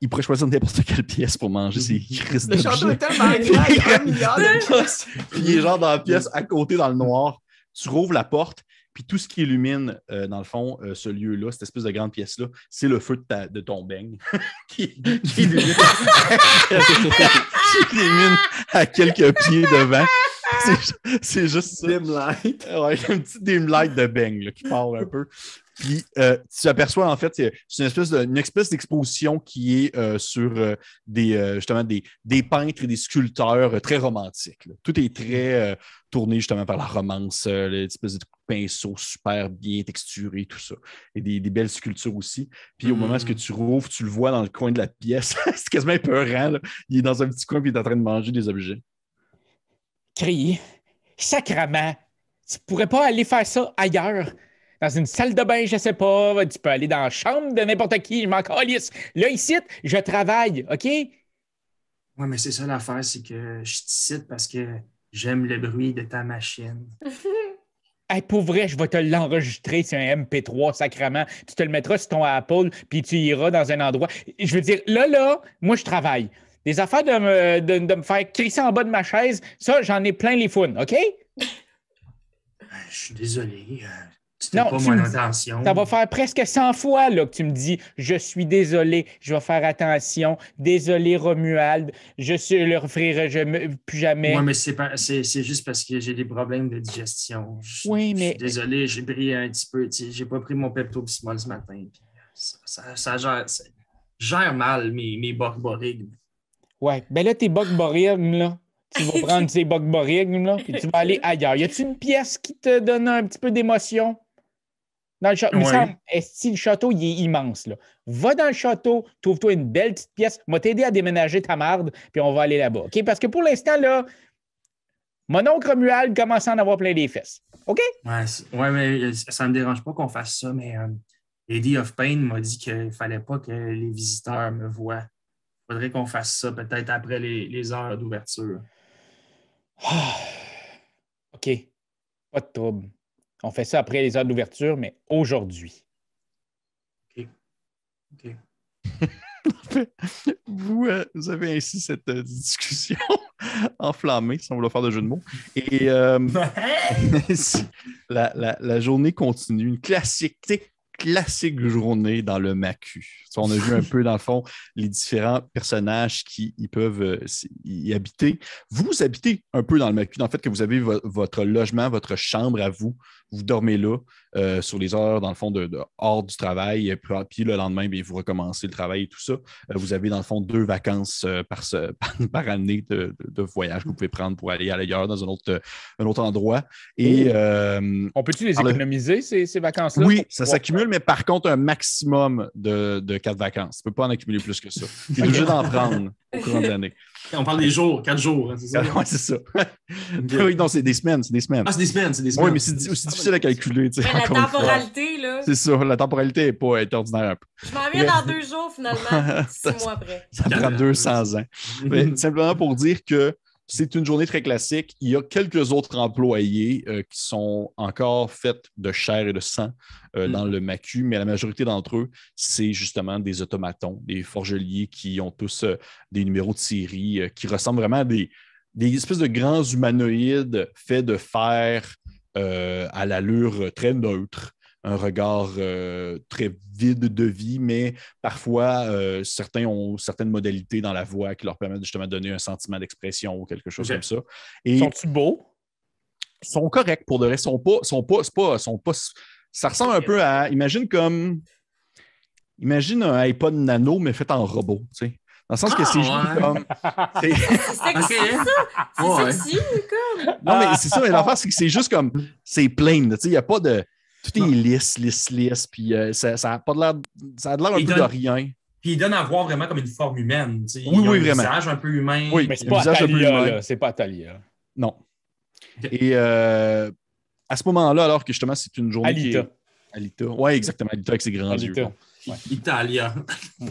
il pourrait choisir n'importe quelle pièce pour manger ses crises Le château est tellement grand, il y a un milliard de pièces. *laughs* Puis il est genre dans la pièce à côté, dans le noir. Tu rouvres la porte, puis tout ce qui illumine, euh, dans le fond, euh, ce lieu-là, cette espèce de grande pièce-là, c'est le feu de, ta- de ton beigne *laughs* qui, qui illumine, *laughs* *laughs* illumine à quelques pieds devant. C'est- juste ça. Dim light. Ouais, un petit dim light de là, qui parle un peu. Puis euh, tu aperçois en fait, c'est une espèce de- d'exposition qui est euh, sur euh, des justement des, des peintres et des sculpteurs très romantiques. là. Tout est très tourné justement par la romance, l'espèce de pinceau super bien texturé, tout ça. Et des, des belles sculptures aussi. Puis au Mm. moment où tu rouvres, tu le vois dans le coin de la pièce. *laughs* c'est quasiment épeurant. là. Il est dans un petit coin puis il est en train de manger des objets. Crier. Sacrement. Tu pourrais pas aller faire ça ailleurs. Dans une salle de bain, je sais pas. Tu peux aller dans la chambre de n'importe qui. Je m'en calisse. Là, ici, je travaille, OK? Ouais, mais c'est ça l'affaire, c'est que je te cite parce que j'aime le bruit de ta machine. *laughs* Hey, pour vrai, je vais te l'enregistrer sur un MP3, sacrement. Tu te le mettras sur ton Apple, puis tu iras dans un endroit. Je veux dire, là, là, moi, je travaille. Des affaires de me, de, de me faire crisser en bas de ma chaise, ça, j'en ai plein les founes, OK? *laughs* Je suis désolé. Euh, Non, pas mon intention. Ça va faire presque 100 fois là, que tu me dis Je suis désolé, je vais faire attention. Désolé, Romuald, je ne le referai jamais- plus jamais. Ouais, mais c'est pas- c'est c'est juste parce que j'ai des problèmes de digestion. Je, Oui, je mais- suis désolé, j'ai pris un petit peu. J'ai pas pris mon Pepto-Bismol ce matin. puis Ça, ça- ça gère, ça gère mal mes, mes borborigmes. Ouais, ben là, tes bokborigmes, là. Tu vas prendre *laughs* tes bokborigmes, là, puis tu vas aller ailleurs. Y a-tu une pièce qui te donne un petit peu d'émotion? Dans le château. Ouais. esti, le château, il est immense, là. Va dans le château, trouve-toi une belle petite pièce. Moi, t'aider à déménager ta marde, puis on va aller là-bas. OK? Parce que pour l'instant, là, mon oncle Romuald commence à en avoir plein les fesses. OK? Ouais, ouais, mais euh, ça me dérange pas qu'on fasse ça, mais euh, Lady of Pain m'a dit qu'il fallait pas que les visiteurs me voient. Il faudrait qu'on fasse ça peut-être après les, les heures d'ouverture. Ah. OK. Pas de trouble. On fait ça après les heures d'ouverture, mais aujourd'hui. OK. *laughs* Vous, euh, vous avez ainsi cette euh, discussion *laughs* enflammée, si on veut faire de jeu de mots. Et euh, *laughs* la, la- la journée continue, une classique, journée dans le Macu. On a vu un peu, dans le fond, les différents personnages qui y peuvent euh, y habiter. Vous habitez un peu dans le Macu, dans le fait que vous avez vo- votre logement, votre chambre à vous. Vous dormez là euh, sur les heures, dans le fond, de, de- hors du travail. Et puis, puis le lendemain, bien, vous recommencez le travail et tout ça. Euh, vous avez, dans le fond, deux vacances euh, par, ce- *laughs* par, par année de, de- voyage que vous pouvez prendre pour aller ailleurs dans un autre, euh, un autre endroit. Et euh, On peut-tu les le- économiser, ces, ces vacances-là? oui, ça s'accumule, mais par contre, un maximum de, de quatre vacances. Tu ne peux pas en accumuler plus que ça. *laughs* Tu es obligé d'en prendre au courant de l'année. On parle des jours, quatre jours, hein, c'est ça? *laughs* Ouais, c'est ça. *laughs* oui, non, c'est des semaines, c'est des semaines. Ah, c'est des semaines, c'est des semaines. oui, mais c'est aussi difficile à calculer. tu sais, Mais la temporalité, là, C'est ça, la temporalité n'est pas est ordinaire un peu. je m'en viens dans deux jours, finalement, *laughs* six mois après. Ça prend ans. 200 ans. Mais simplement pour dire que c'est une journée très classique. Il y a quelques autres employés euh, qui sont encore faits de chair et de sang euh, Mm. dans le MACU, mais la majorité d'entre eux, c'est justement des automatons, des forgeliers qui ont tous euh, des numéros de série qui ressemblent vraiment à des, des espèces de grands humanoïdes faits de fer à l'allure très neutre. Un regard euh, très vide de vie, mais parfois, euh, certains ont certaines modalités dans la voix qui leur permettent justement de donner un sentiment d'expression ou quelque chose comme ça. Et Sont-tu beaux? sont corrects pour de vrai. Sont pas, sont pas, c'est pas, sont pas. Ça ressemble un peu à. Imagine comme. Imagine un iPod Nano, mais fait en robot, tu sais. Dans le sens que Ah, c'est juste ouais. comme. c'est- *laughs* sexy, ça! C'est Ouais. sexy, comme! Non, mais c'est ça, mais l'affaire, c'est que c'est juste comme. C'est plain, tu sais. Il n'y a pas de. Tout est Non. lisse, lisse, lisse, puis euh, ça, ça a pas de l'air. Ça a de l'air un Il peu de rien. Puis il donne à voir vraiment comme une forme humaine. tu sais. Oui, oui, un vraiment. visage un peu humain. Oui, Mais c'est pas visage un peu Atalia. C'est pas Atalia. Non. Et euh, à ce moment-là, alors que justement, c'est une journée. qui Alita. est- Alita. Oui, exactement. Alita avec ses grands yeux. Alita. *laughs* Italia. *laughs*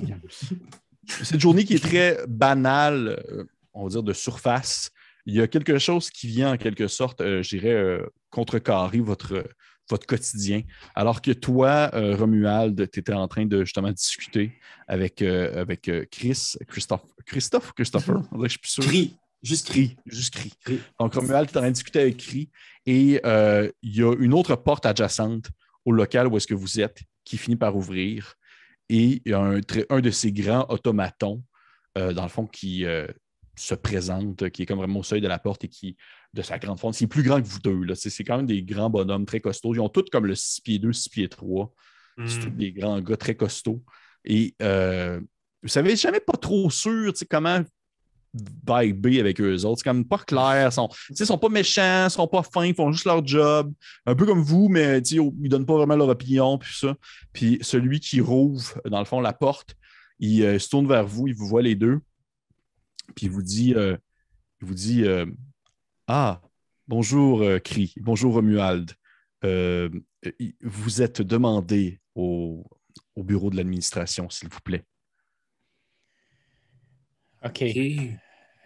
C'est une journée qui est très banale, euh, on va dire, de surface. Il y a quelque chose qui vient en quelque sorte, euh, je dirais, euh, contrecarrer votre, votre quotidien. Alors que toi, euh, Romuald, tu étais en train de justement discuter avec, euh, avec euh, Chris, Christophe, Christophe Christopher? Que je suis plus sûr. Cri. Juste cri. Juste cri. Cri. Donc, Romuald, tu es en train de discuter avec Cri et euh, il y a une autre porte adjacente au local où est-ce que vous êtes qui finit par ouvrir et il y a un, un de ces grands automatons, dans le fond, qui se présente, qui est comme vraiment au seuil de la porte et qui, de sa grande forme, c'est plus grand que vous deux. là. C'est c'est quand même des grands bonhommes très costauds. Ils ont tous comme le 6 pieds 2, 6 pieds 3. C'est tous Hmm. des grands gars très costauds. Et euh, vous savez jamais pas trop sûr comment vibrer avec eux autres. C'est comme pas clair. Ils sont, sont pas méchants, ils sont pas fins, ils font juste leur job. Un peu comme vous, mais ils donnent pas vraiment leur opinion, puis ça. Puis celui qui rouvre, dans le fond, la porte, il euh, se tourne vers vous, il vous voit les deux, puis il vous dit, euh, il vous dit euh, Ah, bonjour, euh, Cri, bonjour, Romuald. Euh, vous êtes demandé au, au bureau de l'administration, s'il vous plaît. OK.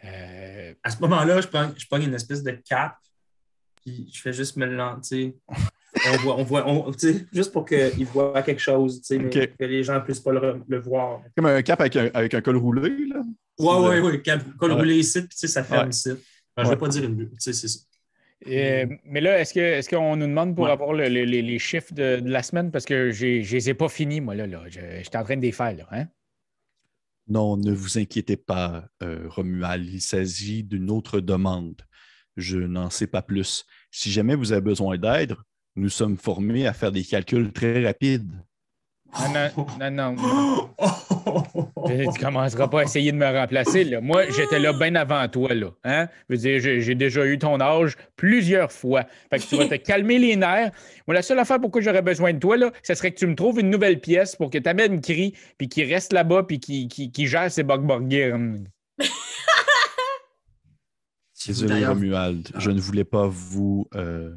Euh, À ce moment-là, je prends, je prends une espèce de cap, puis je fais juste me lancer. On voit, on voit, on, tu sais, juste pour qu'ils voient quelque chose, mais que les gens ne puissent pas le, le voir. Comme un cap avec un, avec un col roulé, là. Ouais, C'est ouais, de- ouais, cap, col Ouais. roulé ici, puis ça ferme Ouais. ici. Ben, Je ne vais pas dire une bulle, c'est ça. euh, mais là, est-ce que est-ce qu'on nous demande pour Ouais. avoir le- le- les, les chiffres de, de la semaine? Parce que j'ai- je les ai pas finis, moi, là. là. Je- J'étais en train de les faire, là. Hein? Non, ne vous inquiétez pas, euh, Romuald. Il s'agit d'une autre demande. Je n'en sais pas plus. Si jamais vous avez besoin d'aide, nous sommes formés à faire des calculs très rapides. Non, non, non, non. *gasps* Tu ne commenceras pas à essayer de me remplacer. Là. Moi, j'étais là bien avant toi. Là, hein? Je veux dire, j'ai déjà eu ton âge plusieurs fois. Fait que tu vas te *laughs* calmer les nerfs. Moi, la seule affaire pourquoi j'aurais besoin de toi, là, ce serait que tu me trouves une nouvelle pièce pour que tu amènes Cri, puis qu'il reste là-bas, puis qu'il qu'il gère ses bug burgers. *laughs* Désolé, Romuald. Je ne voulais pas vous, euh,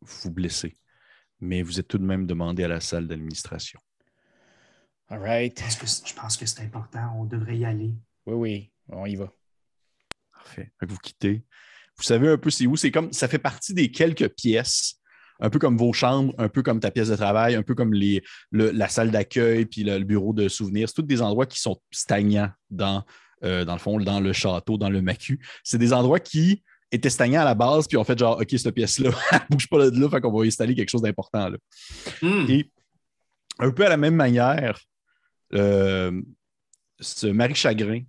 vous blesser, mais vous êtes tout de même demandé à la salle d'administration. All right. Je pense que c'est- je pense que c'est important, on devrait y aller. Oui, oui, on y va. Parfait. Vous quittez. Vous savez un peu c'est où? C'est comme ça fait partie des quelques pièces, un peu comme vos chambres, un peu comme ta pièce de travail, un peu comme les, le- la salle d'accueil puis le, le bureau de souvenirs. C'est tous des endroits qui sont stagnants dans, euh, dans le fond, dans le château, dans le macu. C'est des endroits qui étaient stagnants à la base, puis on fait genre OK, cette pièce-là, *laughs* elle bouge pas de là, fait qu'on va installer quelque chose d'important. là. Hmm. Et un peu à la même manière, ce Marie Chagrin,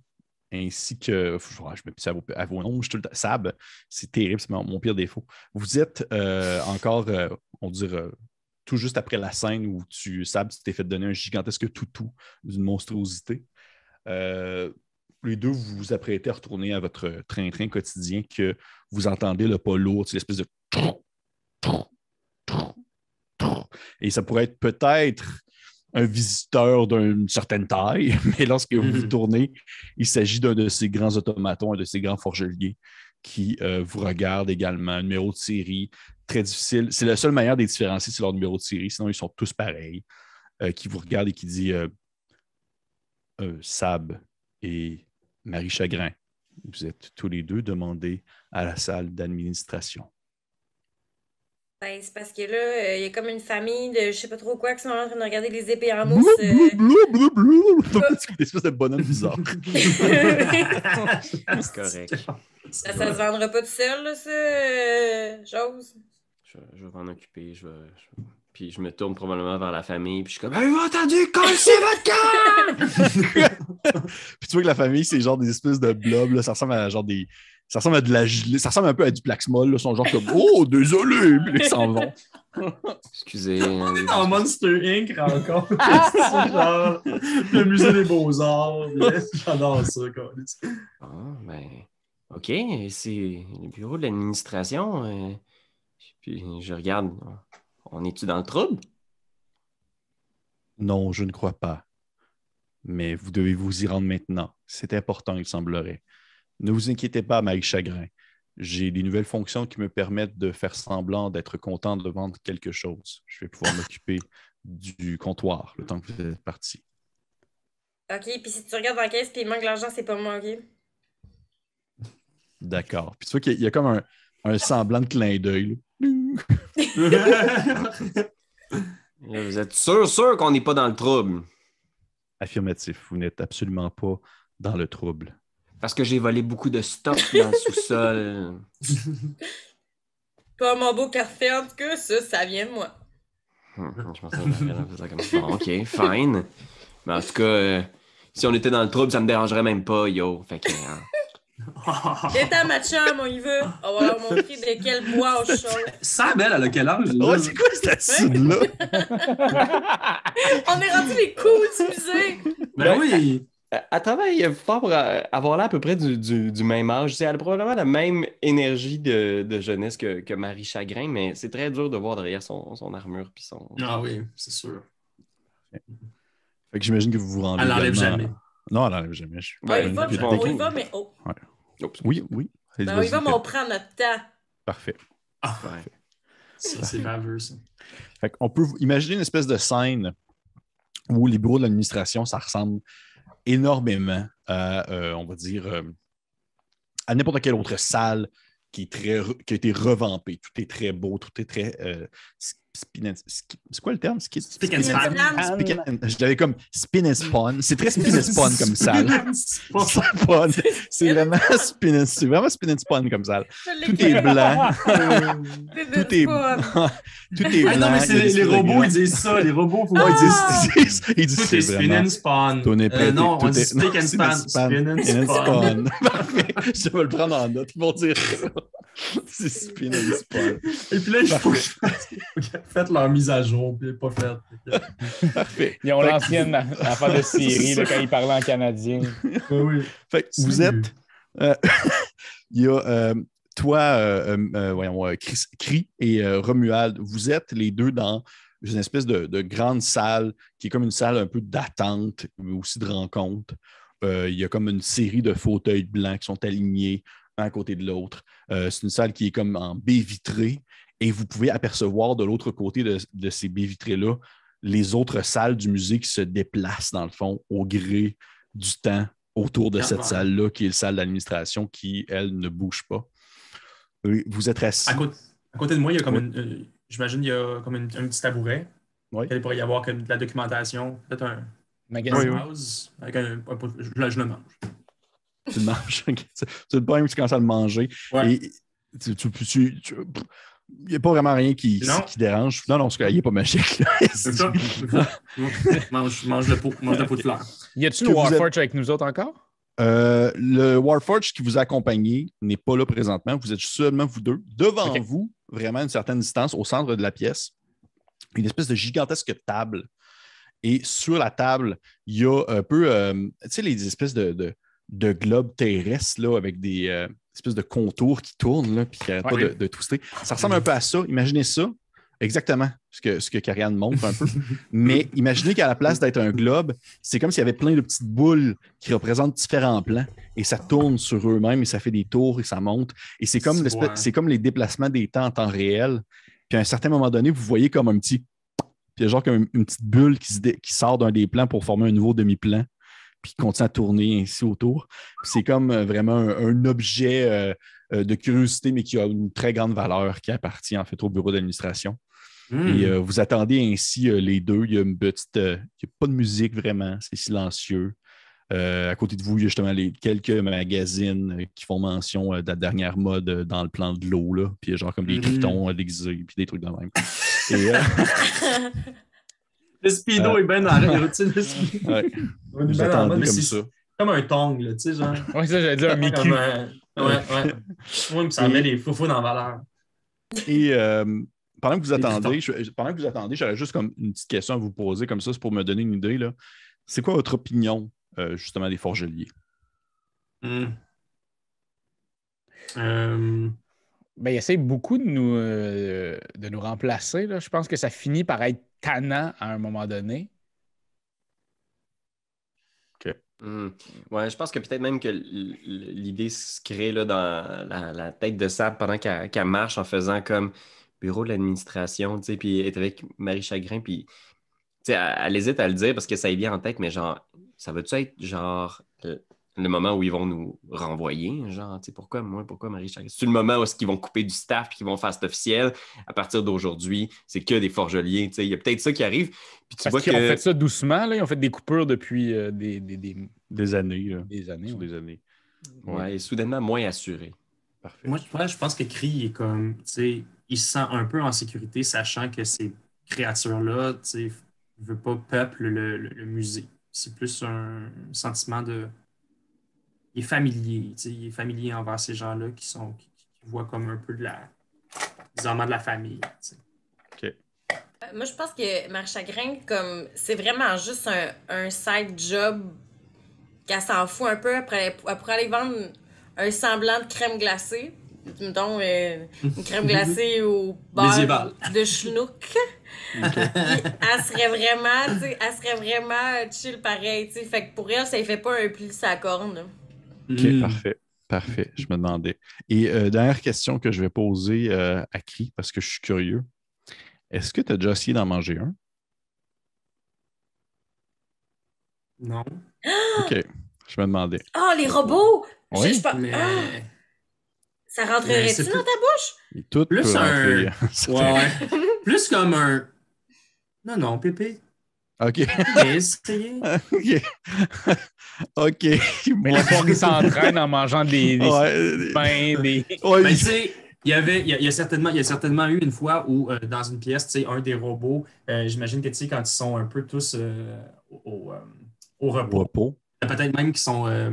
ainsi que, je me à vos, noms, je tout le Sab, c'est terrible, c'est mon, pire défaut. Vous êtes euh, encore, euh, on dirait, euh, tout juste après la scène où tu, Sab, tu t'es fait donner un gigantesque toutou d'une monstruosité. Euh, les deux, vous vous apprêtez à retourner à votre train-train quotidien que vous entendez le pas lourd, l'espèce de et ça pourrait être peut-être un visiteur d'une certaine taille, *laughs* mais lorsque vous vous Mhm. tournez, il s'agit d'un de ces grands automatons, un de ces grands forgeliers qui euh, vous regarde également. Numéro de série très difficile. C'est la seule manière de les différencier, c'est leur numéro de série. Sinon, ils sont tous pareils. Euh, qui vous regarde et qui dit euh, Sab et Marie Chagrin, vous êtes tous les deux demandés à la salle d'administration. Ben, c'est parce que là, euh, il y a comme une famille de je sais pas trop quoi qui sont en train de regarder les épées en mousse. Blou, euh. blou, blou, blou, blou. *laughs* C'est une espèce de bonhomme bizarre. *laughs* C'est correct. Ça, ça se vendra pas tout seul, là, ça, euh, chose. Je, je vais m'en occuper. Je vais, je- Puis je me tourne probablement vers la famille. Puis je suis comme Avez-vous entendu? Cassez votre cœur! *laughs* Puis tu vois que la famille, c'est genre des espèces de blobs. là. Ça ressemble à genre des. Ça ressemble à de la. Ça ressemble un peu à du Plaxmol. Là. Ils sont genre comme Oh, désolé! Puis ils s'en vont. Excusez. *laughs* hein, les- Dans Monster Inc. encore. *laughs* c'est genre le musée des beaux-arts. J'adore ça, quoi. Ah, ben, OK, c'est le bureau de l'administration. euh, Puis je regarde. On est-tu dans le trouble? Non, je ne crois pas. Mais vous devez vous y rendre maintenant. C'est important, il semblerait. Ne vous inquiétez pas, Marie Chagrin. J'ai des nouvelles fonctions qui me permettent de faire semblant d'être content de vendre quelque chose. Je vais pouvoir m'occuper du comptoir le temps que vous êtes parti. Ok, puis si tu regardes dans la caisse puis il manque l'argent, c'est pas moi, ok? D'accord. Puis tu vois qu'il y a- il y a comme un, un semblant de clin d'œil. Vous êtes sûr, sûr qu'on n'est pas dans le trouble? Affirmatif, vous n'êtes absolument pas dans le trouble. Parce que j'ai volé beaucoup de stock dans le sous-sol. Pas mon beau café, en tout cas, ça, ça vient de moi. Hum, Je pensais que ça comme ça. Bon, OK, fine. Mais en tout cas, euh, si on était dans le trouble, ça me dérangerait même pas, yo. Fait que, hein. À ma chum, on y va. On va leur montrer de quel bois on chaud. Ça, Belle, elle a quel âge? Ouais, c'est quoi cette attitude-là? *laughs* On est rendu les cool du musée. Ben oui! Elle elle travaille fort pour euh, avoir l'air à peu près du, du- du même âge. Elle a probablement la même énergie de, de jeunesse que, que Marie Chagrin, mais c'est très dur de voir derrière son, son armure puis son. Ah oui, c'est sûr. Fait que j'imagine que vous vous rendez. Elle également- jamais. Non, elle l'enlève jamais. Je- va, mais on y va, mais oh. Oups. Oui, oui. Ben, on y va, mais on prend notre temps. Parfait. Ah, Ouais. ça, c'est baveux, ça. Fait qu'on peut imaginer une espèce de scène où les bureaux de l'administration, ça ressemble énormément à, euh, on va dire, euh, à n'importe quelle autre salle qui, est très, qui a été revampée. Tout est très beau, tout est très. euh, spin and- c'est quoi le terme? Ski- Speak and Spin and span. Speak and- Je l'avais comme spin and spawn. C'est très spin and spawn comme salle. Spawn. C'est vraiment spin and, c'est vraiment spin and spawn comme salle. Tout est blanc. *laughs* Tout est blanc. Tout est Ah blanc. non, mais c'est les robots, ils disent ça. Les robots, Ouais, ils disent ils disent, ils disent Tout c'est est spin and *laughs* spawn. Euh, non, tout on dit and spin and span. Spin spawn. spawn. *laughs* Parfait. Je vais le prendre en note. Ils vont dire ça. *laughs* C'est spin and. Et puis là, il faut que je fasse. faut qu'ils leur mise à jour, puis pas fait. Parfait. Ils ont l'ancienne affaire de Syrie, là, quand ils parlaient en canadien. Oui, oui. Fait que vous êtes. euh, *laughs* Il y a euh, toi, euh, voyons, Chris, et euh, Romuald, vous êtes les deux dans une espèce de, de grande salle qui est comme une salle un peu d'attente, mais aussi de rencontre. Euh, il y a comme une série de fauteuils blancs qui sont alignés un à côté de l'autre. Euh, c'est une salle qui est comme en baie vitrée et vous pouvez apercevoir de l'autre côté de, de ces baies vitrées-là les autres salles du musée qui se déplacent dans le fond au gré du temps autour de cette salle-là qui est la salle d'administration qui, elle, ne bouge pas. Vous êtes assis. À côté, à côté de moi, il y a comme une. euh, J'imagine qu'il y a comme une- un petit tabouret. Oui. Il pourrait y avoir comme de la documentation, peut-être un Magazine. Oui, avec un. je, je le mange. Tu le manges. C'est le problème que tu commences à le manger. Ouais. Et tu, tu- tu- tu- il n'y a pas vraiment rien qui, qui dérange. Non, non, c'est qu'il n'est pas magique. *laughs* C'est ça. *laughs* mange, mange le pot, mange le pot de fleurs. Y a-tu Que le êtes- Warforge avec nous autres encore? Euh, le Warforge qui vous a accompagné n'est pas là présentement. Vous êtes seulement vous deux. Devant vous, vraiment à une certaine distance, au centre de la pièce, une espèce de gigantesque table. Et sur la table, il y a un peu, euh, tu sais, les espèces de, de, de globes terrestres là, avec des euh, espèces de contours qui tournent là, puis qui n'arrêtent Ouais. pas de, de twister. Ça ressemble un peu à ça. Imaginez ça. exactement ce que, ce que Karianne montre un peu. *laughs* Mais imaginez qu'à la place d'être un globe, c'est comme s'il y avait plein de petites boules qui représentent différents plans et ça tourne sur eux-mêmes et ça fait des tours et ça monte. Et c'est comme, C'est l'espèce- ouais. c'est comme les déplacements des temps en temps réel. Puis à un certain moment donné, vous voyez comme un petit. Puis il y a genre comme une petite bulle qui, se dé- qui sort d'un des plans pour former un nouveau demi-plan, puis qui continue à tourner ainsi autour. C'est comme euh, vraiment un, un objet euh, euh, de curiosité, mais qui a une très grande valeur, qui appartient en fait au bureau d'administration. Hmm. Et euh, vous attendez ainsi euh, les deux. Il y a une petite. euh, il n'y a pas de musique vraiment, c'est silencieux. Euh, à côté de vous, il y a justement les, quelques magazines qui font mention euh, de la dernière mode euh, dans le plan de l'eau, là. Puis il y a genre comme des Mhm. tritons euh, déguisés, puis des trucs de même. Et, euh, *laughs* Le speedo Euh. est bien dans la routine. le speedo. ouais, On est vous bien en attendez mode, comme mais c'est ça. comme un tong, là, tu sais, genre. Ouais, ça, j'allais dire un Mickey. Un- Ouais, ouais. *laughs* Ça met les faux dans la valeur. Et euh, pendant que vous attendez, je- pendant que vous attendez, j'aurais juste comme une petite question à vous poser, comme ça, c'est pour me donner une idée. là. C'est quoi votre opinion, euh, justement, des forgeliers? Hmm. Euh, Ben, il essaie beaucoup de nous, euh, de nous remplacer. Là. Je pense que ça finit par être tannant à un moment donné. Hmm. Ouais, je pense que peut-être même que l'idée se crée là, dans la, la tête de Sab pendant qu'elle marche en faisant comme bureau de l'administration, tu sais, puis elle est avec Marie Chagrin, puis tu sais, elle, elle hésite à le dire parce que ça est bien en tête, mais genre, ça va-tu être genre le, moment où ils vont nous renvoyer? Genre, tu sais, pourquoi moi, pourquoi Marie Chagrin? C'est le moment où est-ce qu'ils vont couper du staff puis qu'ils vont faire cet officiel? À partir d'aujourd'hui, c'est que des forgeliers, tu sais, il y a peut-être ça qui arrive, puis tu vois qu'ils ont fait ça doucement. Là. Ils ont fait des coupures depuis euh, des, des, des, Des années. là. des années. Ouais. des années. Ouais, et soudainement moins assuré. Parfait. moi, je- ouais, je pense que Cree est comme, tu sais, il se sent un peu en sécurité, sachant que ces créatures-là, tu sais, ne veulent pas peuple le, le- le musée. C'est plus un sentiment de. Il est familier, tu sais, il est familier envers ces gens-là qui sont qui, qui voient comme un peu de la. des amants de la famille. Euh, Moi, je pense que Marie Chagrin, comme, c'est vraiment juste un, un side job qu'elle s'en fout un peu après, elle pourrait aller vendre un semblant de crème glacée. Mettons, euh, une crème glacée au *laughs* beurre de schnook. *laughs* Elle serait vraiment, tu sais, elle serait vraiment chill pareil, tu sais. Fait que pour elle, ça ne fait pas un pli sa corne. OK, Hmm. parfait. Parfait, je me demandais. Et euh, dernière question que je vais poser euh, à Cri, parce que je suis curieux. Est-ce que tu as déjà essayé d'en manger un? Non. OK, je me demandais. Oh, les robots! Je- Oui. je pense- Mais. Ah, ça rentrerait-tu dans ta bouche? Et tout Plus peut un- Ouais, ouais. *laughs* *laughs* Plus comme un. Non, non, Pépé. *laughs* *laughs* *laughs* OK. Mais essayez. OK. OK. Mais la soirée s'entraîne en mangeant des, des Ouais. pains, des. Ouais, Ben, tu sais, il y avait, il y a, il y a certainement, il y a certainement eu une fois où, euh, dans une pièce, tu sais, un des robots, euh, j'imagine que, tu sais, quand ils sont un peu tous euh, au, au, euh, au au repos, repos. peut-être même qu'ils sont euh,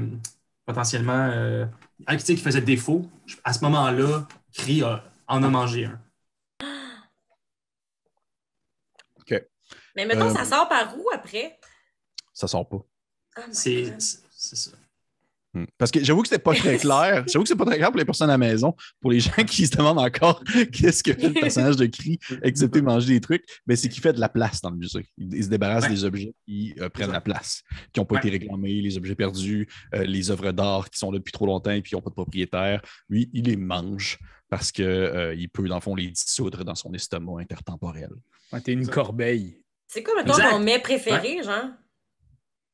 potentiellement, euh, ah, tu sais, qui faisaient défaut, à ce moment-là, Cree a- en a mangé un. Mais mettons, Euh, ça sort par où après? Ça sort pas. Oh C'est ça. Hmm. Parce que j'avoue que c'était pas très *laughs* clair. J'avoue que c'est pas très clair pour les personnes à la maison. Pour les gens qui se demandent encore *laughs* qu'est-ce que fait le personnage de Cri, excepté *laughs* manger des trucs, ben c'est qu'il fait de la place dans le musée. Il, il se débarrasse Ouais. des objets qui euh, prennent la place, qui n'ont pas Ouais. été réclamés, les objets perdus, euh, les œuvres d'art qui sont là depuis trop longtemps et qui n'ont pas de propriétaire. Lui, il les mange parce qu'il peut, dans le fond, les dissoudre dans son estomac intertemporel. Ouais, T'es une corbeille. C'est quoi, mettons, Exact. ton mets préféré, genre?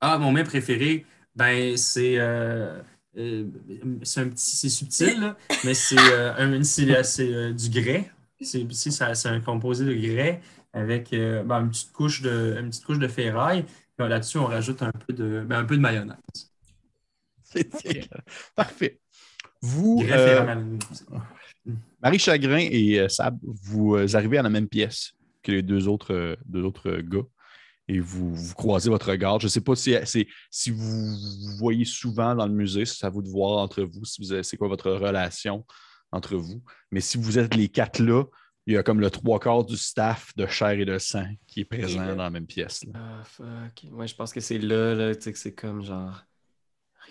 Ah, mon mets préféré, ben, c'est. euh, euh, c'est un petit. C'est subtil, là, mais c'est euh, un- c'est, c'est, euh, du grès. C'est, un composé de grès avec euh, ben, une, petite couche de, une petite couche de ferraille. Là-dessus, on rajoute un peu de, ben, un peu de mayonnaise. C'est Parfait. Vous, Grès, euh, ferraille, mayonnaise. Marie Chagrin et euh, Sab, vous euh, arrivez à la même pièce que les deux autres, euh, deux autres euh, gars et vous, vous croisez votre regard. Je ne sais pas si, si vous vous voyez souvent dans le musée, c'est à vous de voir entre vous, si vous avez- c'est quoi votre relation entre vous. Mais si vous êtes les quatre là, il y a comme le trois quarts du staff de chair et de sang qui est présent dans la même pièce. Ah, fuck. Moi, je pense que c'est là, là, tu sais, que c'est comme genre.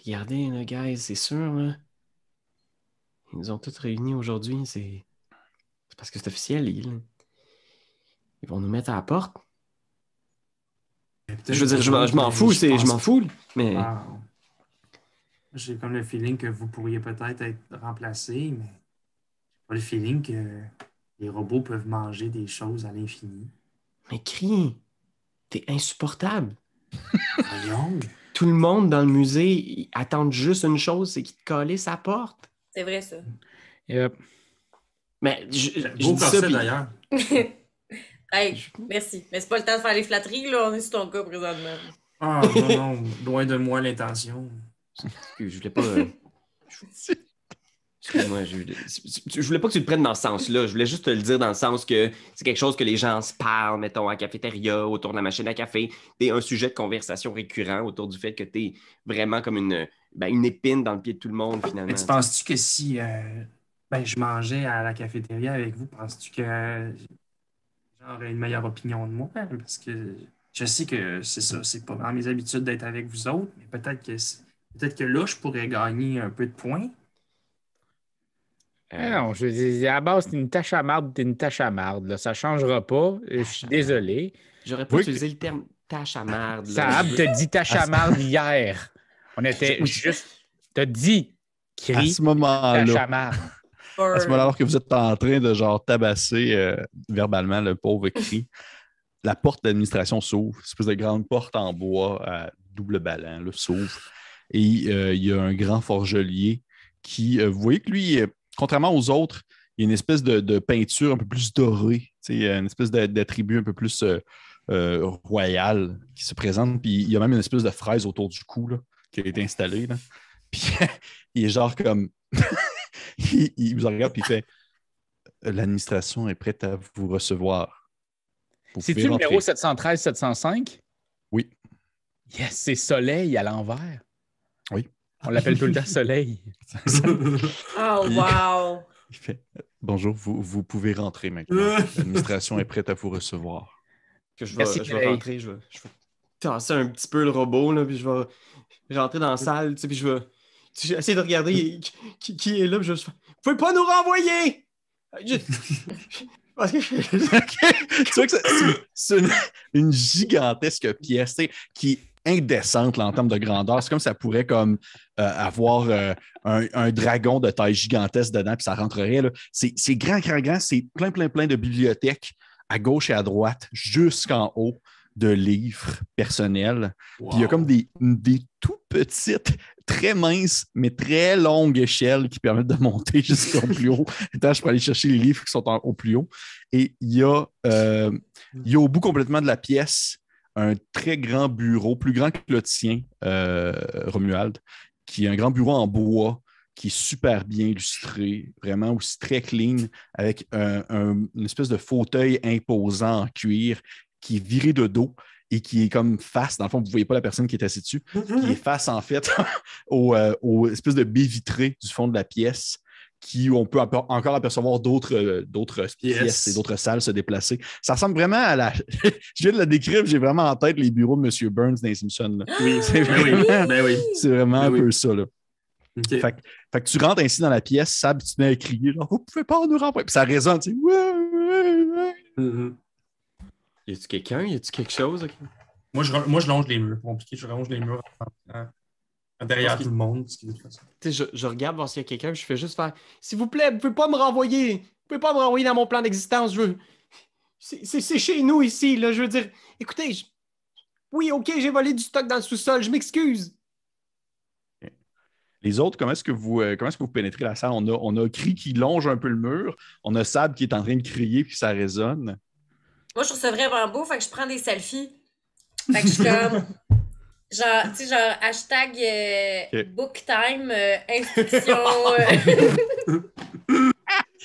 Regardez, là, guys, c'est sûr, là. Ils nous ont tous réunis aujourd'hui. C'est c'est parce que c'est officiel, il. Ils vont nous mettre à la porte. Je veux dire, je m'en- je fous, c'est, je pense- m'en fous. Mais Wow. J'ai comme le feeling que vous pourriez peut-être être remplacé, mais j'ai pas le feeling que les robots peuvent manger des choses à l'infini. Mais crie, t'es insupportable. Voyons. *laughs* Tout le monde dans le musée ils attendent juste une chose, c'est qu'ils te collent sa porte. C'est vrai, ça. Yep. Mais je, je dis ça, d'ailleurs. *laughs* Hey, merci. Mais c'est pas le temps de faire les flatteries, là. On est sur ton cas présentement. Ah non, non, *laughs* loin de moi l'intention. Je voulais pas. euh, je- Excuse-moi, je, je voulais pas que tu le prennes dans ce sens-là. Je voulais juste te le dire dans le sens que c'est quelque chose que les gens se parlent, mettons, à la cafétéria, autour de la machine à café. T'es un sujet de conversation récurrent autour du fait que t'es vraiment comme une, ben, une épine dans le pied de tout le monde, finalement. Mais tu penses-tu que si euh, ben, je mangeais à la cafétéria avec vous, penses-tu que j'aurais une meilleure opinion de moi? Parce que je sais que c'est ça, c'est pas dans mes habitudes d'être avec vous autres, mais peut-être que peut-être que là, je pourrais gagner un peu de points. Euh, Non, je dis, à la base, t'es une tâche à marde, t'es une tâche à marde. Là. Ça changera pas. Je suis désolé. J'aurais pas Oui. utilisé le terme tâche à marde. Saab t'a dit tâche à marde hier. On était juste. T'as dit À cri ce tâche moment-là, à marde. À ce moment-là, alors que vous êtes en train de genre tabasser euh, verbalement le pauvre cri, *laughs* la porte d'administration s'ouvre, une espèce de grande porte en bois à double ballon là, s'ouvre. Et euh, il y a un grand forgelier qui, euh, vous voyez que lui, contrairement aux autres, il y a une espèce de, de peinture un peu plus dorée, une espèce d'a- d'attribut un peu plus royal qui se présente. Puis il y a même une espèce de fraise autour du cou là, qui a été installée. là. Puis *laughs* il est genre comme. Il, il vous regarde puis il fait L'administration est prête à vous recevoir. C'est-tu le numéro 713-705? Oui. Yes, c'est Soleil à l'envers. Oui. On l'appelle tout le temps Soleil. *laughs* Oh, wow. Il fait Bonjour, vous, vous pouvez rentrer maintenant. *laughs* L'administration est prête à vous recevoir. que je vais, Merci, je vais Clay. rentrer, je vais, je vais tasser un petit peu le robot, là, puis je vais rentrer dans la salle, tu sais, puis je vais tu sais, je vais essayer de regarder qui, est là, je Vous pouvez pas nous renvoyer! Je- *laughs* Parce que tu vois que c'est- une, une gigantesque pièce qui est indécente là, en termes de grandeur. C'est comme ça pourrait comme euh, avoir euh, un, un dragon de taille gigantesque dedans, puis ça rentrerait. c'est grand, grand, grand. C'est plein, plein, plein de bibliothèques à gauche et à droite, jusqu'en haut de livres personnels. Puis il y a comme des, des tout petites, très minces, mais très longues échelles qui permettent de *laughs* monter jusqu'au plus haut. Attends, je peux aller chercher les livres qui sont au plus haut. Et il y, a, euh, y a au bout complètement de la pièce un très grand bureau, plus grand que le tien, euh, Romuald, qui est un grand bureau en bois qui est super bien illustré, vraiment aussi très clean, avec un- un- une espèce de fauteuil imposant en cuir qui est viré de dos et qui est comme face, dans le fond, vous ne voyez pas la personne qui est assise dessus, qui est face en fait *laughs* au, euh, aux espèces de baies vitrées du fond de la pièce qui où on peut encore apercevoir d'autres euh, pièces et d'autres salles se déplacer. Ça ressemble vraiment à la. *laughs* Je viens de la décrire, j'ai vraiment en tête les bureaux de M. Burns dans les Simpsons. là. Oui, C'est ben oui, vraiment, ben oui. c'est vraiment un Ben oui. peu ça. Là. Fait, que- fait que tu rentres ainsi dans la pièce, Sab, tu te mets à crier, genre, vous pouvez pas nous renvoyer. Puis ça résonne, tu sais, ouais, ouais, ouais. Mhm. Y a-tu quelqu'un? Y a-tu quelque chose? ok? Moi, je, moi, je longe les murs. Compliqué, je longe les murs derrière tout le monde. je, je regarde voir s'il y a quelqu'un, puis je fais juste faire S'il vous plaît, vous pouvez pas me renvoyer. Vous pouvez pas me renvoyer dans mon plan d'existence. Je veux. C'est chez nous ici, là. Je veux dire, écoutez, je- oui, ok, j'ai volé du stock dans le sous-sol, je m'excuse. Les autres, comment est-ce que vous euh, comment est-ce que vous pénétrez la salle? On a, on a Cri qui longe un peu le mur, on a Sab qui est en train de crier puis ça résonne. Moi, je trouve ça vraiment beau, fait que je prends des selfies. Fait que je suis comme. *laughs* Genre, tu sais, genre, hashtag euh, Ok. book time, euh, instruction. euh, *laughs*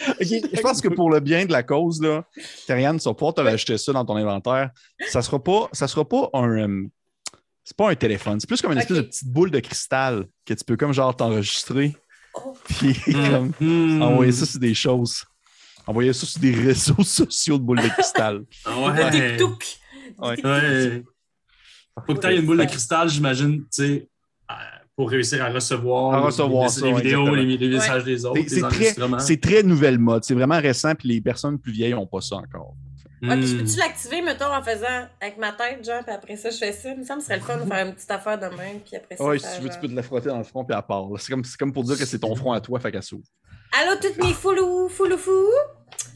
Ok, Je pense que pour le bien de la cause, là, Karianne, tu vas pouvoir te rajouter ça dans ton inventaire. Ça sera pas, ça sera pas un. euh, c'est pas un téléphone, c'est plus comme une espèce de petite boule de cristal que tu peux comme genre t'enregistrer. Oh. Puis comme Mhm. envoyer ça sur des choses. Envoyer ça sur des réseaux *laughs* sociaux de boules de cristal. Ah ouais. tic-touc. Ouais. Ouais. Faut que tu aies une boule de cristal, j'imagine, tu sais, euh, pour réussir à recevoir, À recevoir les, ça, les ouais, vidéos, exactement. les, les messages des autres, C'est- très, enregistrements. c'est très nouvelle mode. C'est vraiment récent, puis les personnes plus vieilles n'ont pas ça encore. Ouais, puis je Hmm. peux-tu l'activer, mettons, en faisant avec ma tête, genre, puis après ça, je fais ça? Il me semble que ce serait le fun de faire une petite affaire de même, puis après ça. Ouais, faire si tu veux, tu genre- peux te la frotter dans le front puis à part. C'est comme, c'est comme pour dire que c'est ton front à toi, fait qu'elle s'ouvre. Allô, toutes mes foulous, foulou fou.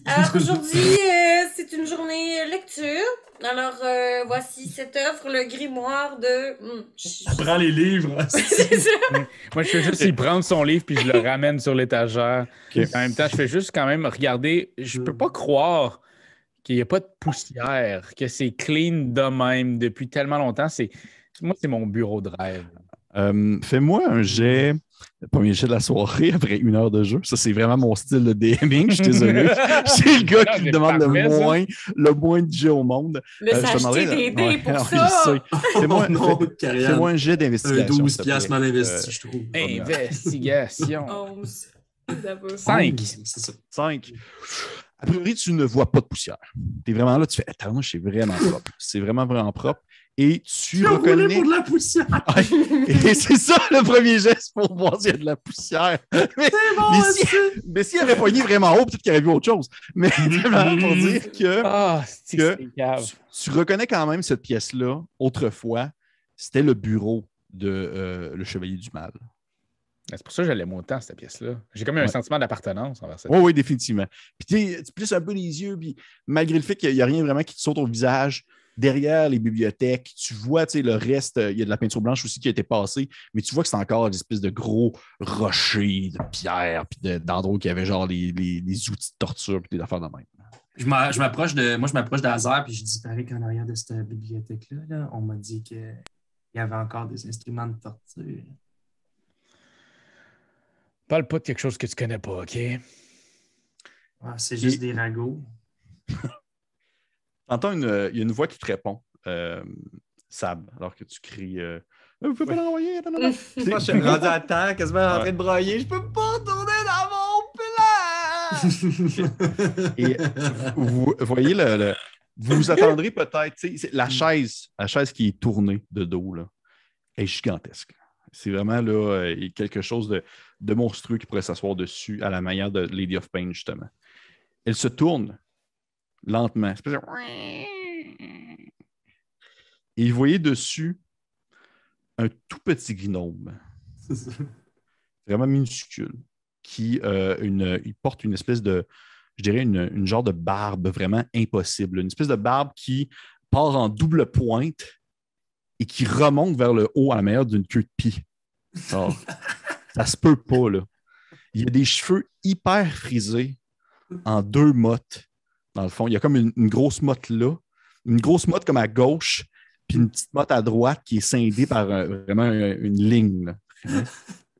Alors *laughs* aujourd'hui, euh, c'est une journée lecture. Alors euh, voici cette œuvre, le grimoire de. Hmm, je- Elle prend les livres. *laughs* c'est ça. Moi, je fais juste y prendre son livre puis je le ramène sur l'étagère. En même temps, je fais juste quand même regarder. Je peux pas croire qu'il n'y a pas de poussière, que c'est clean de même depuis tellement longtemps. C'est Moi, c'est mon bureau de rêve. Euh, Fais-moi un jet, le premier jet de la soirée *laughs* après une heure de jeu. Ça, c'est vraiment mon style de DMing. Je suis désolé. *laughs* C'est le gars Non, qui me demande le moins, le moins de jets au monde. Mais Euh, demanderais- des dés Ouais, pour ouais, *laughs* ça. Fais-moi Oh non, fais- un jet d'investigation. 12 s'il te piastres mal investi, Euh, je trouve. Investigation. Onze. D'abord. Cinq. C'est ça. 5. A priori, tu ne vois pas de poussière. Tu es vraiment là, tu fais Attends, c'est vraiment propre. C'est vraiment, vraiment propre. Et tu reconnais. pour de la poussière. *laughs* Et c'est ça le premier geste pour voir s'il y a de la poussière. Mais, bon, mais si- mais s'il avait poigné vraiment haut, peut-être qu'il aurait vu autre chose. Mais *laughs* vraiment pour dire que Ah, Que- tu, tu reconnais quand même cette pièce-là, autrefois, c'était le bureau de euh, le Chevalier du Mal. C'est pour ça que je l'aime autant, cette pièce-là. J'ai comme eu un Ouais. sentiment d'appartenance envers cette Oui, oui, définitivement. Puis tu plisses un peu les yeux, puis malgré le fait qu'il n'y a rien vraiment qui te saute au visage, derrière les bibliothèques, tu vois tu sais, le reste, euh, il y a de la peinture blanche aussi qui a été passée, mais tu vois que c'est encore des espèces de gros rochers, de pierres, puis de- d'endroits qui avaient genre les, les- les outils de torture, puis des affaires de même. Je m'a- je m'approche de. Moi, je m'approche d'Azar, puis je dis pareil qu'en arrière de cette bibliothèque-là, là, on m'a dit qu'il y avait encore des instruments de torture. Parle pas de quelque chose que tu connais pas, OK? Ah, c'est juste Et- des ragots. *laughs* T'entends une, euh, il y a une voix qui te répond, euh, Sab, alors que tu cries euh, Vous pouvez pas Ouais. l'envoyer non, non, non. Moi, je suis *laughs* rendu à terre, quasiment en train de broyer. Je peux pas retourner dans mon plan! Et vous voyez, le, le- vous vous attendrez peut-être, la chaise, la chaise qui est tournée de dos, là, est gigantesque. C'est vraiment là, euh, quelque chose de, de monstrueux qui pourrait s'asseoir dessus à la manière de Lady of Pain, justement. Elle se tourne lentement. espèce de- Et vous voyez dessus un tout petit gnome vraiment minuscule, qui euh, une, il porte une espèce de, je dirais, une, une genre de barbe vraiment impossible. Une espèce de barbe qui part en double pointe et qui remonte vers le haut à la manière d'une queue de pie. Alors, *laughs* ça se peut pas, là. Il y a des cheveux hyper frisés en deux mottes, dans le fond. Il y a comme une, une grosse motte là, une grosse motte comme à gauche, puis une petite motte à droite qui est scindée par euh, vraiment euh, une ligne. là. *laughs*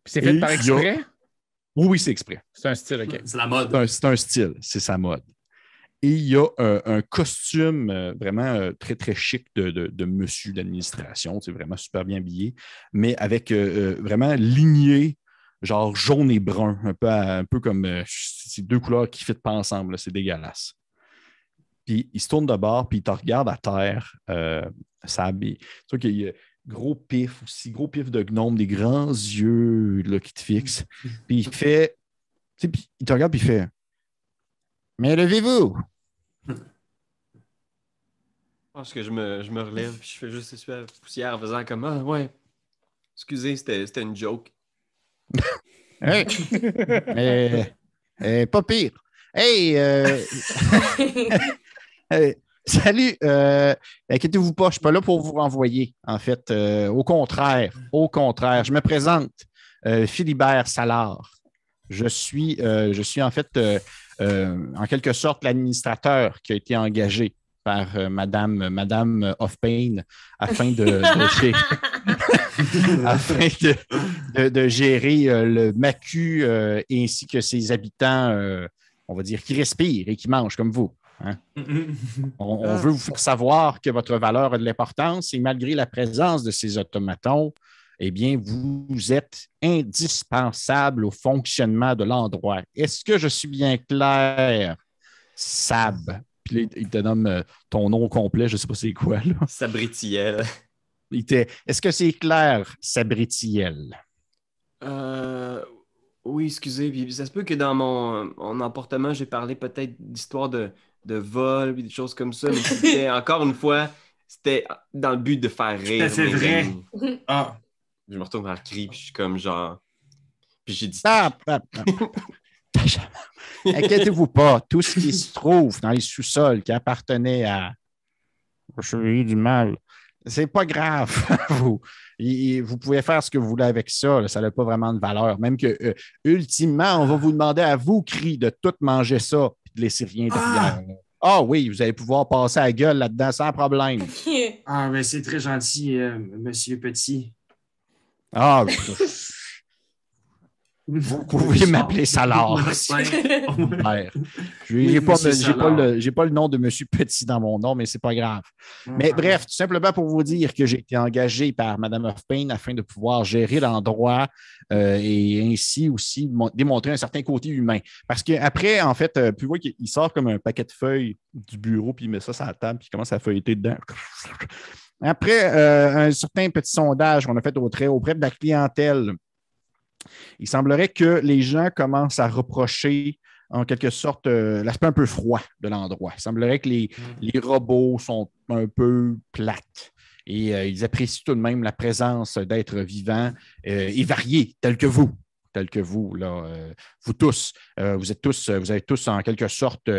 Puis c'est fait Et par exprès? Oui, oui, c'est exprès. C'est un style, OK. C'est la C'est mode. un, c'est un style, c'est sa mode. Et il y a un, un costume euh, vraiment euh, très, très chic de, de- de monsieur d'administration. C'est vraiment super bien habillé, mais avec euh, euh, vraiment ligné, genre jaune et brun, un peu, à- un peu comme euh, ces deux couleurs qui ne fitent pas ensemble. là, C'est dégueulasse. Puis il se tourne de bord, puis il te regarde à terre, euh, s'habille. Tu vois qu'il y a gros pif aussi, gros pif de gnome, des grands yeux là, qui te fixent. *laughs* Puis il fait. tu sais, puis il te regarde, puis il fait Mais levez-vous Je pense que je me, je me relève puis je fais juste essuyer la poussière en faisant comme Ah ouais. Excusez, c'était c'était une joke. *laughs* Hey. *laughs* Euh, euh, Pas pire. Hey, euh, euh, salut. euh, Inquiétez-vous pas, je ne suis pas là pour vous renvoyer. En fait, Euh, au contraire, au contraire, je me présente, euh, Philibert Salard. Je suis, je suis en fait, en quelque sorte, l'administrateur qui a été engagé par euh, Madame, Madame of Pain afin de, de *laughs* gérer, *laughs* afin de, de- de gérer euh, le Macu euh, ainsi que ses habitants, on va dire, qui respirent et qui mangent comme vous. On, on Ah. veut vous faire savoir que votre valeur a de l'importance et malgré la présence de ces automatons, eh bien, vous êtes indispensable au fonctionnement de l'endroit. Est-ce que je suis bien clair, Sab? Puis là, il te nomme euh, ton nom complet, je ne sais pas c'est quoi. Là. Sabritiel. Est-ce que c'est clair, Sabritiel? Euh, oui, excusez. Puis ça se peut que dans mon, mon emportement, j'ai parlé peut-être d'histoire de, de vol, puis des choses comme ça. Mais c'était, *laughs* encore une fois, c'était dans le but de faire rire. mes vrai. *laughs* Ah, Je me retourne vers le cri, puis je suis comme genre. Puis j'ai dit. Stop, stop, stop. Inquiétez-vous pas, tout ce qui se trouve dans les sous-sols qui appartenait à au chevalier du mal, c'est pas grave. *laughs* vous, vous pouvez faire ce que vous voulez avec ça, là, ça n'a pas vraiment de valeur. Même que, euh, ultimement, on va vous demander à vous, cri, de tout manger ça de laisser rien derrière. là. Ah oui, vous allez pouvoir passer à la gueule là-dedans sans problème. *laughs* ah ben c'est très gentil, euh, Monsieur Petit. Ah, *laughs* vous pouvez m'appeler Salard. *laughs* Je Oui, n'ai pas, le- j'ai pas le nom de Monsieur Petit dans mon nom, mais c'est pas grave. Mais bref, tout simplement pour vous dire que j'ai été engagé par Mme Huffpain afin de pouvoir gérer l'endroit euh, et ainsi aussi mon- démontrer un certain côté humain. Parce qu'après, en fait, euh, puis vous voyez qu'il il sort comme un paquet de feuilles du bureau, puis il met ça sur la table, puis il commence à feuilleter dedans. Après euh, un certain petit sondage qu'on a fait auprès, auprès de la clientèle, il semblerait que les gens commencent à reprocher en quelque sorte euh, l'aspect un peu froid de l'endroit. Il semblerait que les, les robots sont un peu plates et euh, ils apprécient tout de même la présence d'êtres vivants euh, et variés, tels que vous, tels que vous, là, vous tous. Vous êtes tous, vous avez tous en quelque sorte,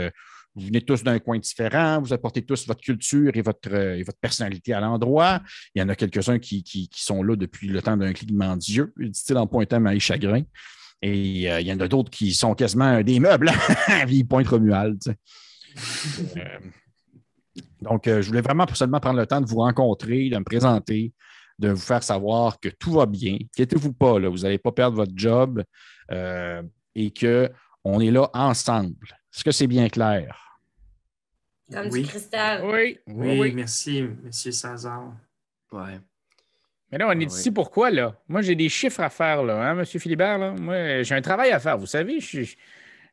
vous venez tous d'un coin différent, vous apportez tous votre culture et votre, euh, et votre personnalité à l'endroit. Il y en a quelques-uns qui, qui- sont là depuis le temps d'un clignement d'yeux, dit-il en pointant Maï Chagrin. Et euh, il y en a d'autres qui sont quasiment des meubles. *laughs* Ils pointent Romuald. Euh, donc, euh, je voulais vraiment seulement prendre le temps de vous rencontrer, de me présenter, de vous faire savoir que tout va bien. Inquiétez-vous pas, là, vous n'allez pas perdre votre job euh, et qu'on est là ensemble. Est-ce que c'est bien clair? Comme Oui. du cristal. Oui, oui, Oui, oui. merci, Monsieur César. Ouais. Mais là, on est Ah oui. ici pourquoi, là? Moi, j'ai des chiffres à faire, là, hein, M. Philibert, là? Moi, j'ai un travail à faire. Vous savez, je, je-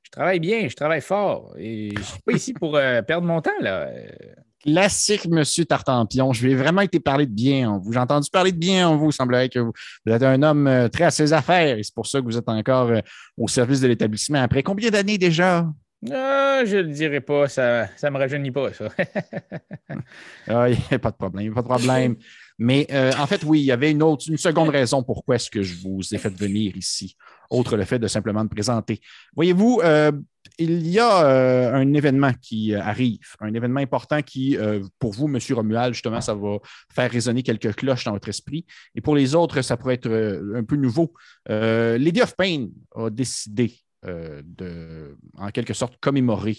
je travaille bien, je travaille fort. Et je suis pas ici pour euh, perdre mon temps, là. Classique, Monsieur Tartampion. Je vais vraiment été parler de bien en vous. J'ai entendu parler de bien en vous. Il semblerait que vous, vous êtes un homme euh, très à ses affaires et c'est pour ça que vous êtes encore euh, au service de l'établissement. Après combien d'années déjà? Ah, je le dirai pas, ça ça me rajeunit pas, ça. *laughs* Ah, pas de problème, pas de problème. Mais euh, en fait, oui, il y avait une autre, une seconde raison pourquoi est-ce que je vous ai fait venir ici, autre le fait de simplement me présenter. Voyez-vous, euh, il y a euh, un événement qui arrive, un événement important qui, pour vous, M. Romuald, justement, ça va faire résonner quelques cloches dans votre esprit. Et pour les autres, ça pourrait être un peu nouveau. Lady of Pain a décidé euh, de, en quelque sorte, commémorer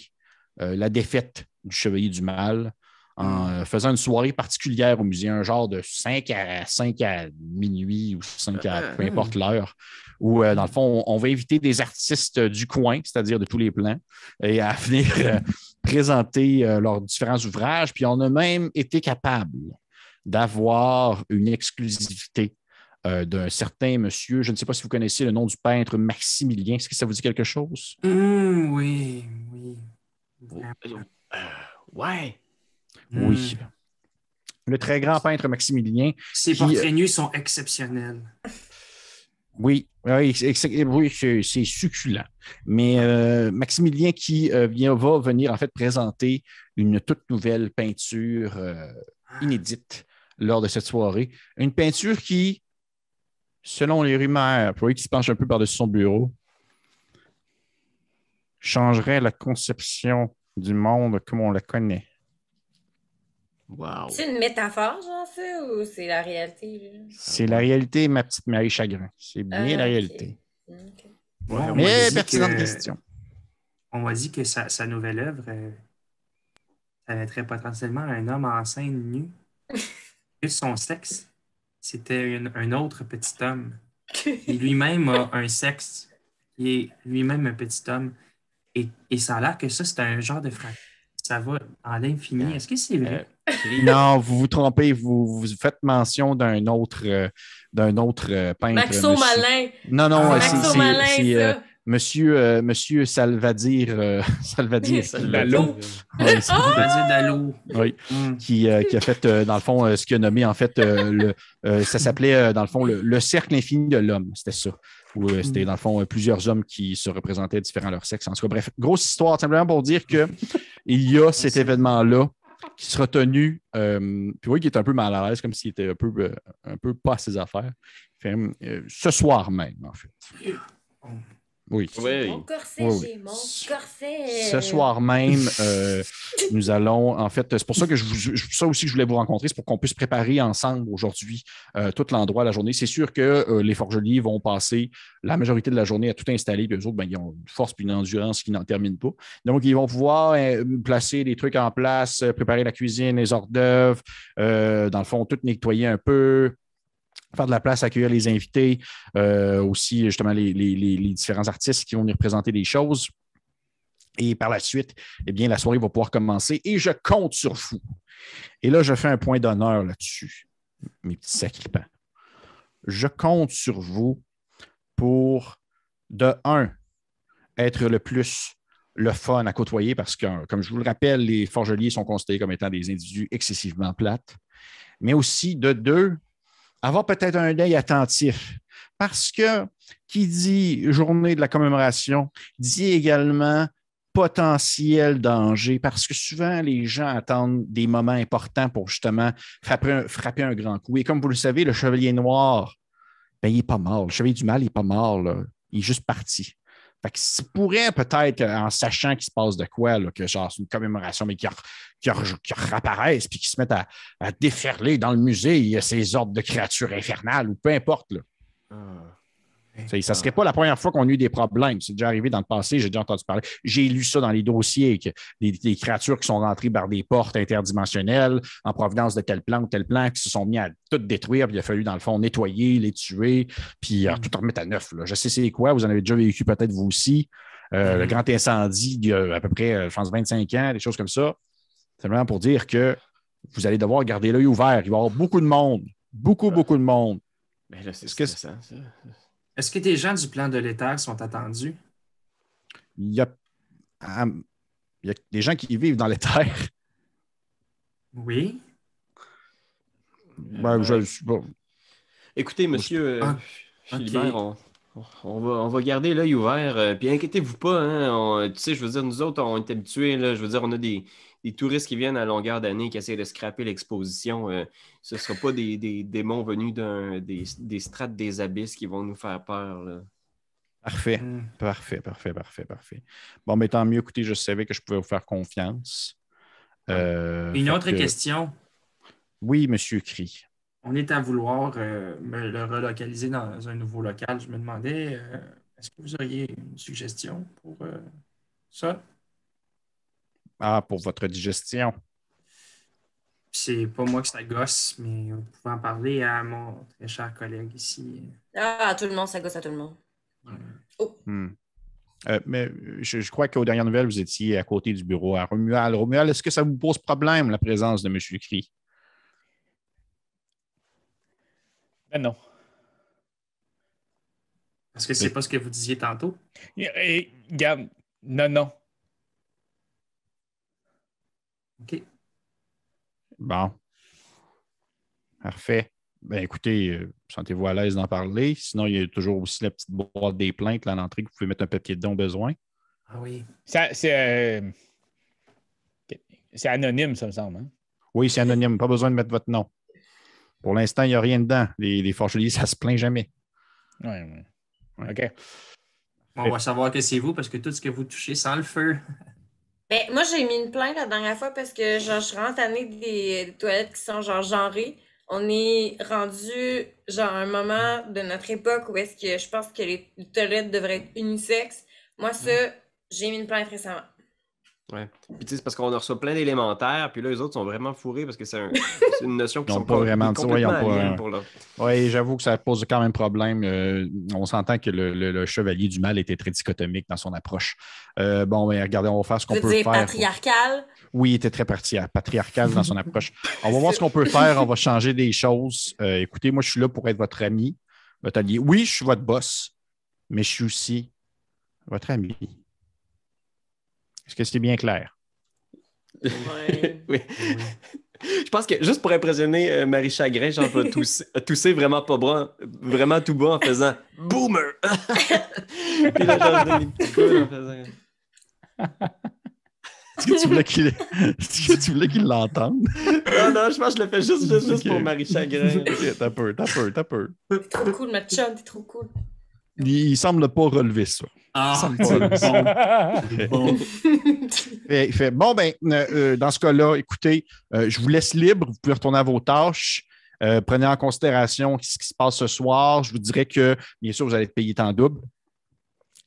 euh, la défaite du Chevalier du Mal en euh, faisant une soirée particulière au musée, un genre de 5 à 5 à minuit ou 5 à peu importe l'heure, où, euh, dans le fond, on, on va inviter des artistes du coin, c'est-à-dire de tous les plans, et à *laughs* venir euh, présenter euh, leurs différents ouvrages. Puis on a même été capable d'avoir une exclusivité euh, d'un certain monsieur, je ne sais pas si vous connaissez le nom du peintre Maximilien, est-ce que ça vous dit quelque chose? Hum, oui, oui. Euh, ouais. Oui. Le très grand peintre Maximilien Ces Qui- portraits nus sont exceptionnels. Oui, oui, c'est- c'est oui, c'est- c'est succulent. Mais euh, Maximilien qui euh, vient, va venir en fait présenter une toute nouvelle peinture euh, inédite lors de cette soirée. Une peinture qui, selon les rumeurs, vous voyez qui se penche un peu par-dessus son bureau, changerait la conception du monde comme on le connaît. Wow. C'est une métaphore, genre ça, ou c'est la réalité? C'est la réalité, ma petite Marie Chagrin. C'est bien Ah, la réalité. Ok. Ouais, on m'a Mais pertinente que- question. On m'a dit que sa, sa nouvelle œuvre, euh, ça mettrait potentiellement un homme en scène nu. *laughs* Que son sexe, c'était un autre petit homme. *laughs* Et lui-même a un sexe qui est lui-même un petit homme. Et, et ça a l'air que ça, c'est un genre de frappe. Ça va en l'infini. Est-ce que c'est vrai? *laughs* Non, vous vous trompez, vous, vous faites mention d'un autre, euh, d'un autre euh, peintre. Maxo monsieur- Malin. Non, non, Ah, euh, c'est- Monsieur, euh, monsieur Salvadir, euh, *laughs* Salvadir, *laughs* oui, Hum. qui, euh, qui a fait, euh, dans le fond, euh, ce qu'il a nommé, en fait, euh, le, euh, ça s'appelait, euh, dans le fond, le, le cercle infini de l'homme. C'était ça. où euh, c'était dans le fond euh, plusieurs hommes qui se représentaient différents leur sexe. En tout cas, bref, grosse histoire, simplement pour dire que *laughs* il y a cet événement-là qui sera tenu, euh, puis oui, qui est un peu mal à l'aise, comme s'il était un peu, euh, un peu pas à ses affaires. Fait, euh, ce soir même, en fait. Oui. Oui. Mon corset, Oui, oui. j'ai mon corset. Ce soir même, euh, *laughs* nous allons, en fait, c'est pour ça que je vous, ça aussi que je voulais vous rencontrer, c'est pour qu'on puisse préparer ensemble aujourd'hui euh, tout l'endroit, la journée. C'est sûr que euh, les forgeliers vont passer la majorité de la journée à tout installer, puis eux autres, ben, ils ont une force puis une endurance qui n'en termine pas. Donc, ils vont pouvoir euh, placer des trucs en place, préparer la cuisine, les hors d'œuvre, euh, dans le fond, tout nettoyer un peu, faire de la place, accueillir les invités, euh, aussi justement les, les- les- différents artistes qui vont venir présenter des choses. Et par la suite, eh bien, la soirée va pouvoir commencer et je compte sur vous. Et là, je fais un point d'honneur là-dessus, mes petits sacripants. Je compte sur vous pour, de un, être le plus le fun à côtoyer parce que, comme je vous le rappelle, les forgeliers sont considérés comme étant des individus excessivement plates, mais aussi, de deux, avoir peut-être un œil attentif parce que qui dit journée de la commémoration dit également potentiel danger parce que souvent les gens attendent des moments importants pour justement frapper un, grand coup. Et comme vous le savez, le chevalier noir, ben, il n'est pas mort. Le chevalier du mal, il n'est pas mort. Il est juste parti. Fait que ça pourrait peut-être, en sachant qu'il se passe de quoi, là, que genre c'est une commémoration, mais qu'il qu'il réapparaisse puis qu'ils se mettent à, déferler dans le musée, y a ces ordres de créatures infernales ou peu importe. là. Ah. Ça ne serait pas la première fois qu'on a eu des problèmes. C'est déjà arrivé dans le passé, j'ai déjà entendu parler. J'ai lu ça dans les dossiers, que des, des créatures qui sont rentrées par des portes interdimensionnelles en provenance de tel plan ou tel plan, qui se sont mis à tout détruire, puis il a fallu, dans le fond, nettoyer, les tuer, puis euh, tout remettre à neuf. là. Je sais c'est quoi, vous en avez déjà vécu peut-être vous aussi. Euh, Le grand incendie, il y a à peu près, euh, je pense, 25 ans, des choses comme ça. C'est vraiment pour dire que vous allez devoir garder l'œil ouvert. Il va y avoir beaucoup de monde, beaucoup, beaucoup de monde. Ben là, c'est Est-ce que- ça. Est-ce que des gens du plan de l'éther sont attendus? il y a, ah, il y a des gens qui vivent dans les terres. Oui. Ben, je- je- bon, Écoutez, monsieur euh, Ah, Philibert, on, on va, on va garder l'œil ouvert. euh, puis inquiétez-vous pas, hein, on- tu sais, je veux dire, nous autres, on est habitués, là, je veux dire, on a des, des touristes qui viennent à longueur d'année qui essaient de scraper l'exposition. euh, ce ne sera pas des, des démons venus d'un, des, des strates des abysses qui vont nous faire peur. là. parfait, Hmm. parfait, parfait, parfait, parfait. Bon, mais tant mieux, écoutez, je savais que je pouvais vous faire confiance. Euh, Une autre que- question. Oui, monsieur Cri. On est à vouloir euh, me le relocaliser dans un nouveau local. Je me demandais, euh, est-ce que vous auriez une suggestion pour euh, ça? Ah, pour votre digestion. C'est pas moi que ça gosse, mais vous pouvez en parler à mon très cher collègue ici. Ah, tout le monde, ça gosse à tout le monde. Hmm. Euh, mais je, je crois qu'aux dernières nouvelles, vous étiez à côté du bureau à Romuald. Romuald, est-ce que ça vous pose problème, la présence de monsieur Cri? Ben non. Parce que c'est pas ce que vous disiez tantôt. Et, et, regarde, non, non. OK. Bon. Parfait. Ben, écoutez, euh, sentez-vous à l'aise d'en parler. Sinon, il y a toujours aussi la petite boîte des plaintes là, à l'entrée que vous pouvez mettre un papier dedans au besoin. Ah oui. Ça- C'est euh, c'est anonyme, ça me semble. hein? Oui, c'est anonyme. Pas besoin de mettre votre nom. Pour l'instant, il n'y a rien dedans. Les, les forgeliers, *laughs* ça se plaint jamais. Ouais, ouais. Ouais. OK. On va savoir que c'est vous parce que tout ce que vous touchez sent le feu. Ben, moi, j'ai mis une plainte la dernière fois parce que genre, je suis tannée des, des toilettes qui sont genre genrées. On est rendu genre à un moment de notre époque où est-ce que je pense que les toilettes devraient être unisexes. Moi, ça, j'ai mis une plainte récemment. Ouais. Puis tu sais, c'est parce qu'on en reçoit plein d'élémentaires, puis là, les autres sont vraiment fourrés parce que c'est un- *laughs* c'est une notion qui sont pas vraiment- complètement ouais, ils ont pas, aliens euh, pour leur- Oui, j'avoue que ça pose quand même problème. Euh, on s'entend que le, le- le chevalier du mal était très dichotomique dans son approche. Euh, bon, mais regardez, on va faire ce qu'on peut dire faire. patriarcal? Oui, il était très parti- patriarcal dans son *laughs* approche. On va voir ce qu'on peut faire. On va changer des choses. Euh, écoutez, moi, je suis là pour être votre ami, votre allié. Oui, je suis votre boss, mais je suis aussi votre ami. Est-ce que c'est bien clair? Ouais. *laughs* oui. Je pense que juste pour impressionner euh, Marie Chagrin, genre, je vais *laughs* tousser, tousser vraiment pas bas, vraiment tout bas en faisant Boomer! *laughs* Puis là, genre, je donne des petits coups en faisant. Est-ce que tu voulais qu'il l'entende? Non, non, je pense que je le fais juste, juste, juste pour Marie Chagrin. Ok, T'as peur, t'as peur, t'as peur. Trop cool, ma chum, t'es trop cool. Il, il semble pas relever ça. Ah, Ça me c'est bon. *laughs* bon. Fait- il fait, bon, ben, euh, euh, dans ce cas-là, écoutez, euh, je vous laisse libre, vous pouvez retourner à vos tâches. Euh, prenez en considération ce qui se passe ce soir. Je vous dirais que, bien sûr, vous allez être payé en double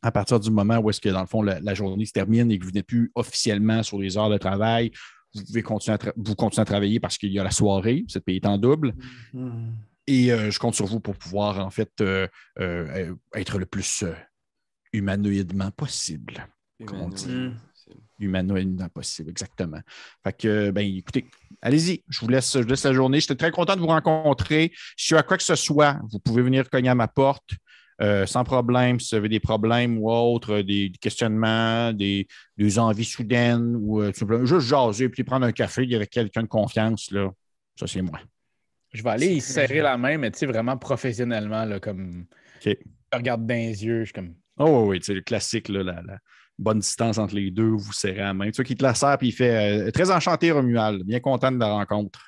à partir du moment où est-ce que, dans le fond, la, la journée se termine et que vous n'êtes plus officiellement sur les heures de travail. Vous pouvez continuer à, tra- vous continuer à travailler parce qu'il y a la soirée, vous êtes payé en double. Et euh, je compte sur vous pour pouvoir, en fait, euh, euh, euh, être le plus euh, humanoïdement possible. Comment on dit? Humanoïdement possible, exactement. Fait que, ben, écoutez, allez-y, je vous laisse, je vous laisse la journée. J'étais très content de vous rencontrer. Si tu as quoi que ce soit, vous pouvez venir cogner à ma porte euh, sans problème. Si vous avez des problèmes ou autres, des, des questionnements, des, des envies soudaines ou euh, tout simplement juste jaser puis prendre un café avec quelqu'un de confiance, là, ça, c'est moi. Je vais aller y serrer la main, mais tu sais, vraiment professionnellement, là, comme. Je regarde dans les yeux, je suis comme. Oh oui, oui, c'est le classique, là, la, la bonne distance entre les deux, vous serrez la main. Tu vois, qui te la serre, puis il fait euh, très enchanté, Romuald. Bien content de la rencontre.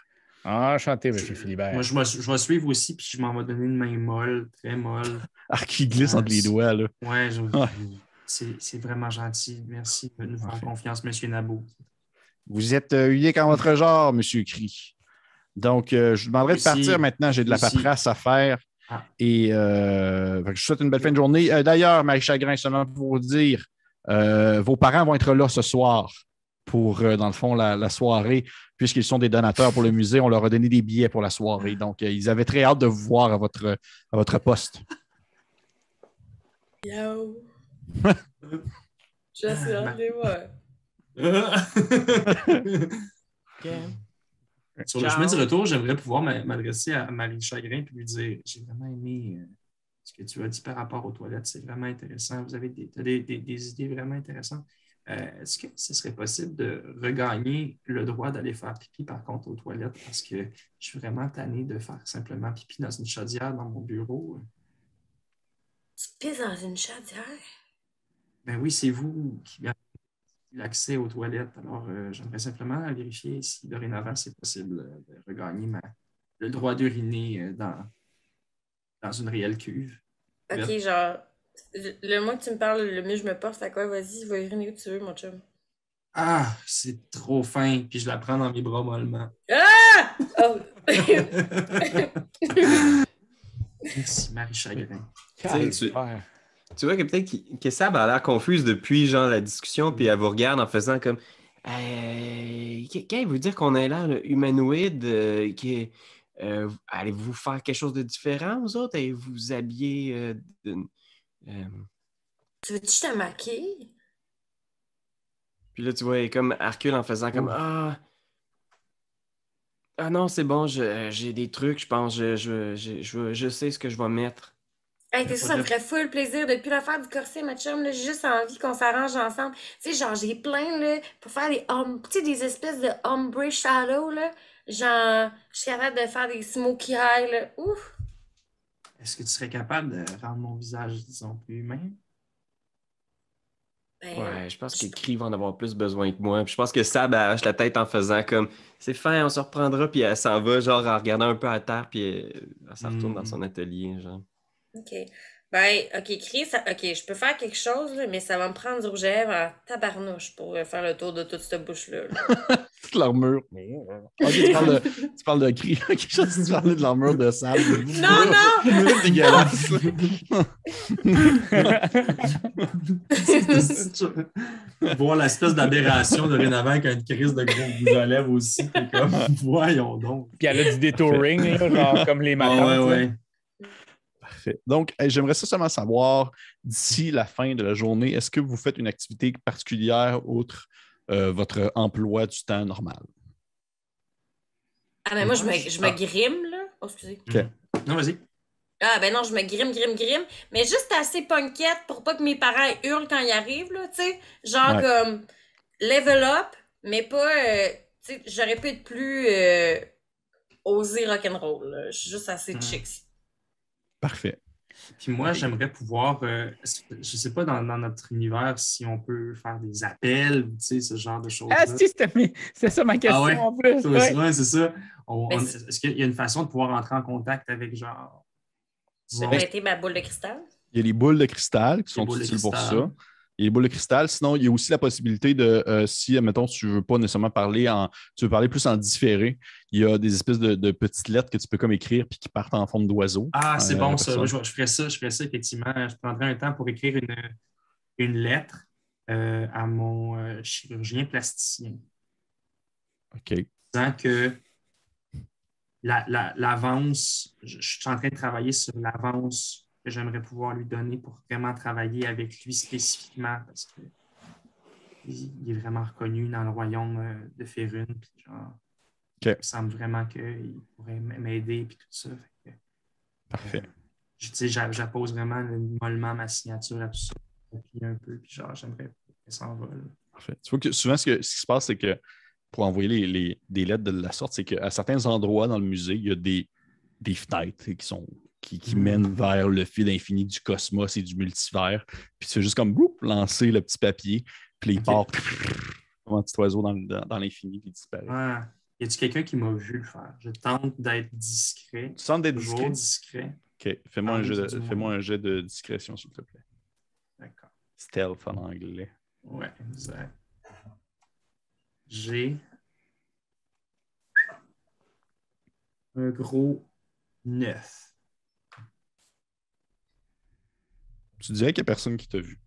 Enchanté, M. Philibert. Moi, je vais, je suivre aussi, puis je m'en vais donner une main molle, très molle. *laughs* Ah, qui glisse Ah, entre les doigts, là. Ouais, je- Ouais. c'est c'est vraiment gentil. Merci de nous faire confiance, M. Nabo. Vous êtes euh, unique en votre genre, M. Cri. Donc, euh, je vous demanderai de partir maintenant. J'ai de la paperasse à faire. Ah. Et euh, je vous souhaite une belle fin de journée. Euh, D'ailleurs, Marie Chagrin, seulement pour vous dire, euh, vos parents vont être là ce soir pour, euh, dans le fond, la, la soirée, puisqu'ils sont des donateurs pour le musée. On leur a donné des billets pour la soirée. Donc, euh, ils avaient très hâte de vous voir à votre, à votre poste. Yo. Je suis hâte de les voir. Sur le Ciao. chemin du retour, j'aimerais pouvoir m'a- m'adresser à Marie Chagrin et lui dire J'ai vraiment aimé euh, ce que tu as dit par rapport aux toilettes. C'est vraiment intéressant. Vous avez des, t'as des, des- des idées vraiment intéressantes. Euh, Est-ce que ce serait possible de regagner le droit d'aller faire pipi, par contre, aux toilettes? Parce que je suis vraiment tanné de faire simplement pipi dans une chaudière dans mon bureau. Tu pisses dans une chaudière? Ben oui, c'est vous qui l'accès aux toilettes. Alors, euh, j'aimerais simplement vérifier si dorénavant c'est possible euh, de regagner ma- le droit d'uriner euh, dans, dans une réelle cuve. Ok, Vert. genre, le moins que tu me parles, le mieux je me porte. À quoi? Vas-y, va uriner où tu veux, mon chum. Ah, c'est trop fin, puis je la prends dans mes bras mollement. *laughs* Oh! Merci, Marie Chagrin. tu-. Tu vois que peut-être que Sab a l'air confuse depuis genre la discussion, puis elle vous regarde en faisant comme Euh, qu- Quand il veut dire qu'on a l'air là, humanoïde, euh, que, euh, allez-vous faire quelque chose de différent, vous autres? Allez-vous vous habiller euh, de- euh, tu veux-tu te maquille? Puis là, tu vois, elle est comme Hercule en faisant comme Ah. Ah non, c'est bon, je- j'ai des trucs, je pense, je, je, je, je, je sais ce que je vais mettre. Hey, t'es sûr, ça me ferait full plaisir. Depuis l'affaire du corset, ma chum, là, j'ai juste envie qu'on s'arrange ensemble. Tu sais, genre, j'ai plein, là, pour faire des, om- tu sais, des espèces de ombre shadow, là. Genre, je suis capable de faire des smoky eyes, là. Ouf! Est-ce que tu serais capable de rendre mon visage, disons, plus humain? Ben, Ouais, je pense qu'Écrit va en avoir plus besoin que moi. Puis je pense que Sab hoche la tête en faisant comme c'est fin, on se reprendra, puis elle s'en va, genre en regardant un peu à terre, puis elle, elle s'en retourne Mm. dans son atelier, genre. OK. Ben, OK, Chris, ça- OK, je peux faire quelque chose, là, mais ça va me prendre du rouge à lèvres en tabarnouche pour euh, faire le tour de toute cette bouche-là. là. *laughs* Toute l'armure. Ok, tu parles de, tu parles de cri. *laughs* Ok, je pensais que tu parlais de l'armure de sable. non, non! C'est dégueulasse. *laughs* Voir l'espèce d'aberration dorénavant avec une crise de gros bout à lèvres aussi. comme, voyons donc. Puis elle a du détouring, là, genre comme les Ah, matins. ouais, ouais. Parfait. Donc, j'aimerais ça seulement savoir, d'ici la fin de la journée, est-ce que vous faites une activité particulière outre euh, votre emploi du temps normal? Ah, ben moi, je me, je me grime, là. Oh, excusez. Non, vas-y. Ah, ben non, je me grime, grime, grime. Mais juste assez punkette pour pas que mes parents hurlent quand ils arrivent, là, tu sais. Genre Ouais. comme level up, mais pas, euh, tu sais, j'aurais pu être plus euh, osé rock'n'roll. Je suis juste assez Hmm. chic. Parfait. Puis moi, j'aimerais pouvoir, euh, je sais pas dans, dans notre univers si on peut faire des appels ou tu sais, ce genre de choses. Ah, si, c'est ça ma question Ah ouais? en plus. ouais. Ouais, c'est ça. C'est- Est-ce qu'il y a une façon de pouvoir entrer en contact avec genre. J'ai prêté ma boule de cristal. Il y a les boules de cristal qui Les sont utiles pour ça. Il y a les boules de cristal. Sinon, il y a aussi la possibilité de, euh, si, admettons, tu ne veux pas nécessairement parler en. Tu veux parler plus en différé, il y a des espèces de, de petites lettres que tu peux comme écrire puis qui partent en forme d'oiseau. Ah, c'est Euh, bon la ça. Je, je ferais ça, je ferais ça effectivement. Je prendrais un temps pour écrire une, une lettre euh, à mon chirurgien plasticien. OK. disant que la- la- l'avance, je, je suis en train de travailler sur l'avance que j'aimerais pouvoir lui donner pour vraiment travailler avec lui spécifiquement parce que il, est vraiment reconnu dans le royaume euh, de Férune. Puis genre. Il me semble vraiment qu'il pourrait m'aider puis tout ça. Que, Parfait. je- j'a- j'appose vraiment mollement ma signature à tout ça. Puis un peu, puis genre, j'aimerais qu'elle s'envole. Parfait. Tu vois que souvent, ce, que- ce qui se passe, c'est que pour envoyer les, les- des lettres de la sorte, c'est qu'à certains endroits dans le musée, il y a des, des fenêtres qui, sont, qui, qui Mm. mènent vers le fil infini du cosmos et du multivers. Puis tu fais juste comme lancer le petit papier, puis il part comme un petit oiseau dans, dans- dans l'infini, puis il disparaît. Y a-tu quelqu'un qui m'a vu le faire? Je tente d'être discret. Tu sens d'être discret? discret. OK. Fais-moi un, jeu de- dis-moi. fais-moi un jet de discrétion, s'il te plaît. D'accord. Stealth en anglais. Ouais, exact. J'ai un gros 9. Tu dirais qu'il n'y a personne qui t'a vu?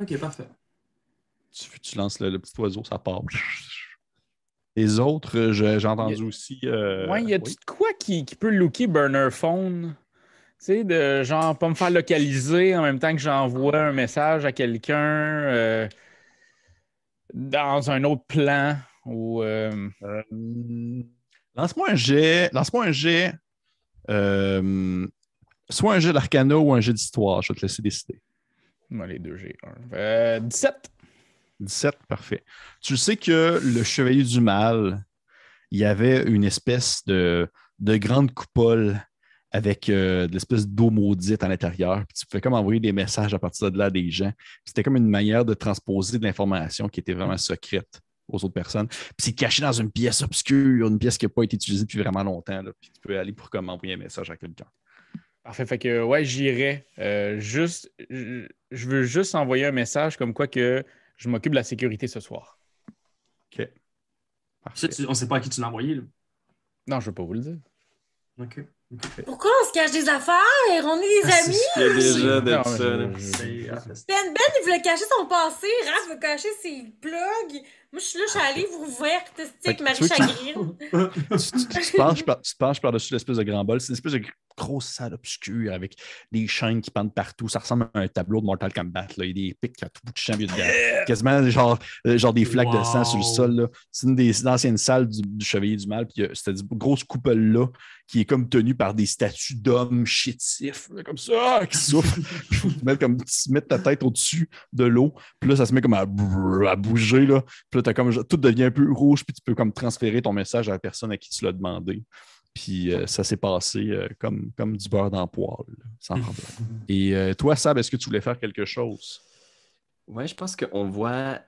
Ok, parfait. Tu, tu lances le, le petit oiseau, ça part. Les autres, j'ai entendu Il y a- aussi. euh, Ouais, y a-tu oui. quoi qui, qui peut looker burner phone? Tu sais, de genre pas me faire localiser en même temps que j'envoie un message à quelqu'un euh, dans un autre plan ou. euh, Euh, lance-moi un jet. Lance-moi un jet. Euh, soit un jet d'arcana ou un jet d'histoire. Je vais te laisser décider. moi, les deux, j'ai un. Euh, 17. 17, parfait. Tu sais que le chevalier du mal, il y avait une espèce de, de grande coupole avec euh, de l'espèce d'eau maudite à l'intérieur. Puis tu pouvais comme envoyer des messages à partir de là à des gens. C'était comme une manière de transposer de l'information qui était vraiment secrète aux autres personnes. Puis c'est caché dans une pièce obscure, une pièce qui n'a pas été utilisée depuis vraiment longtemps. là. Puis tu peux aller pour comme envoyer un message à quelqu'un. Parfait. Fait que, ouais, j'irai. Euh, juste, je, je veux juste envoyer un message comme quoi que je m'occupe de la sécurité ce soir. OK. Ça, Parfait. tu- on sait pas à qui tu l'as envoyé, là. Non, je ne veux pas vous le dire. Ok. Pourquoi on se cache des affaires? On est des Ah, amis? Il y a déjà de Non, ça. je- là. je- C'est- ah, Ben, Ben, il voulait cacher son passé. Raph veut cacher ses plugs. Moi, je suis là, je suis allée vous ouverte, Fait avec que Marie tu veux que- Chagrine. *laughs* tu, tu- tu te penches par- tu te penches par-dessus l'espèce de grand bol. C'est une espèce de grosse salle obscure avec des chaînes qui pendent partout. Ça ressemble à un tableau de Mortal Kombat. Là. Il y a des pics à tout bout de champ. Il y a des- quasiment genre, euh, genre des flaques de sang sur le sol. C'est une des anciennes salles du, du Chevalier du Mal. Puis a cette grosse coupole-là qui est comme tenue par des statues d'hommes chétifs, comme ça, qui souffrent. *laughs* Faut comme, tu mettes ta tête au-dessus de l'eau. Puis là, ça se met comme à, à bouger. Là. Puis là, t'as comme, tout devient un peu rouge. Puis tu peux comme transférer ton message à la personne à qui tu l'as demandé. Puis euh, ça s'est passé euh, comme, comme du beurre dans le là, sans problème. Et euh, toi, Sab, est-ce que tu voulais faire quelque chose? Ouais, je pense qu'on voit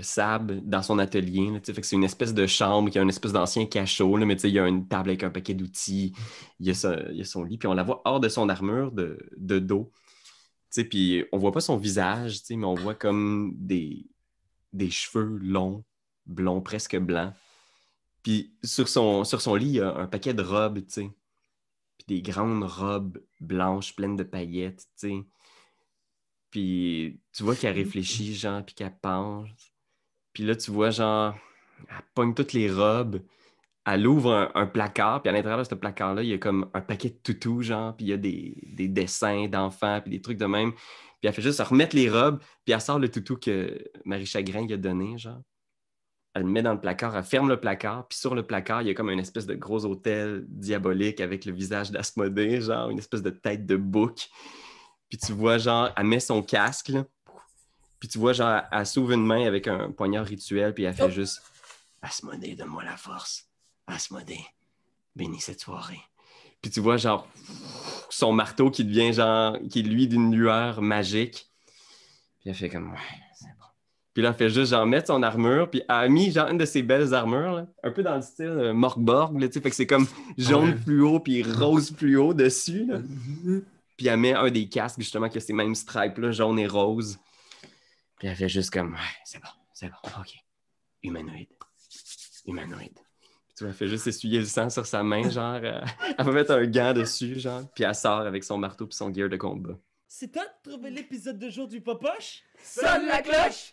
Sab dans son atelier. là, tu sais, fait que c'est une espèce de chambre qui a une espèce d'ancien cachot, là, mais il y a une table avec un paquet d'outils, il y, y a son lit, puis on la voit hors de son armure de, de dos. Puis on voit pas son visage, mais on voit comme des, des cheveux longs, blonds, presque blancs. Puis sur son, lit, il y a un paquet de robes, tu sais. Puis des grandes robes blanches pleines de paillettes, tu sais. Puis tu vois qu'elle réfléchit, genre, puis qu'elle pense. Puis là, tu vois, genre, elle pogne toutes les robes. Elle ouvre un, un placard, puis à l'intérieur de ce placard-là, il y a comme un paquet de toutous, genre, puis il y a des, des dessins d'enfants, puis des trucs de même. Puis elle fait juste remettre les robes, puis elle sort le toutou que Marie Chagrin lui a donné, genre. Elle le met dans le placard, elle ferme le placard, puis sur le placard, il y a comme une espèce de gros hôtel diabolique avec le visage d'Asmodée, genre une espèce de tête de bouc. Puis tu vois, genre, elle met son casque, là. Puis tu vois, genre, elle s'ouvre une main avec un poignard rituel, puis elle fait Oh. juste Asmodée, donne-moi la force. Asmodée, bénis cette soirée. Puis tu vois, genre, son marteau qui devient, genre, qui est lui d'une lueur magique. Puis elle fait comme, ouais. Puis là, elle fait juste, genre, mettre son armure. Puis elle a mis, genre, une de ses belles armures, là, un peu dans le style euh, Morgborg, là, tu sais. Fait que c'est comme jaune Ouais. fluo, puis rose fluo dessus, là. Puis elle met un des casques, justement, qui a ces mêmes stripes-là, jaune et rose. Puis elle fait juste comme, ouais, c'est bon, c'est bon, ok. Humanoïde. Humanoïde. Puis tu vois, elle fait juste essuyer le sang sur sa main, *laughs* genre, euh, elle va mettre un gant dessus, genre, puis elle sort avec son marteau puis son gear de combat. C'est toi de trouver l'épisode de jour du Popoche? Sonne la cloche!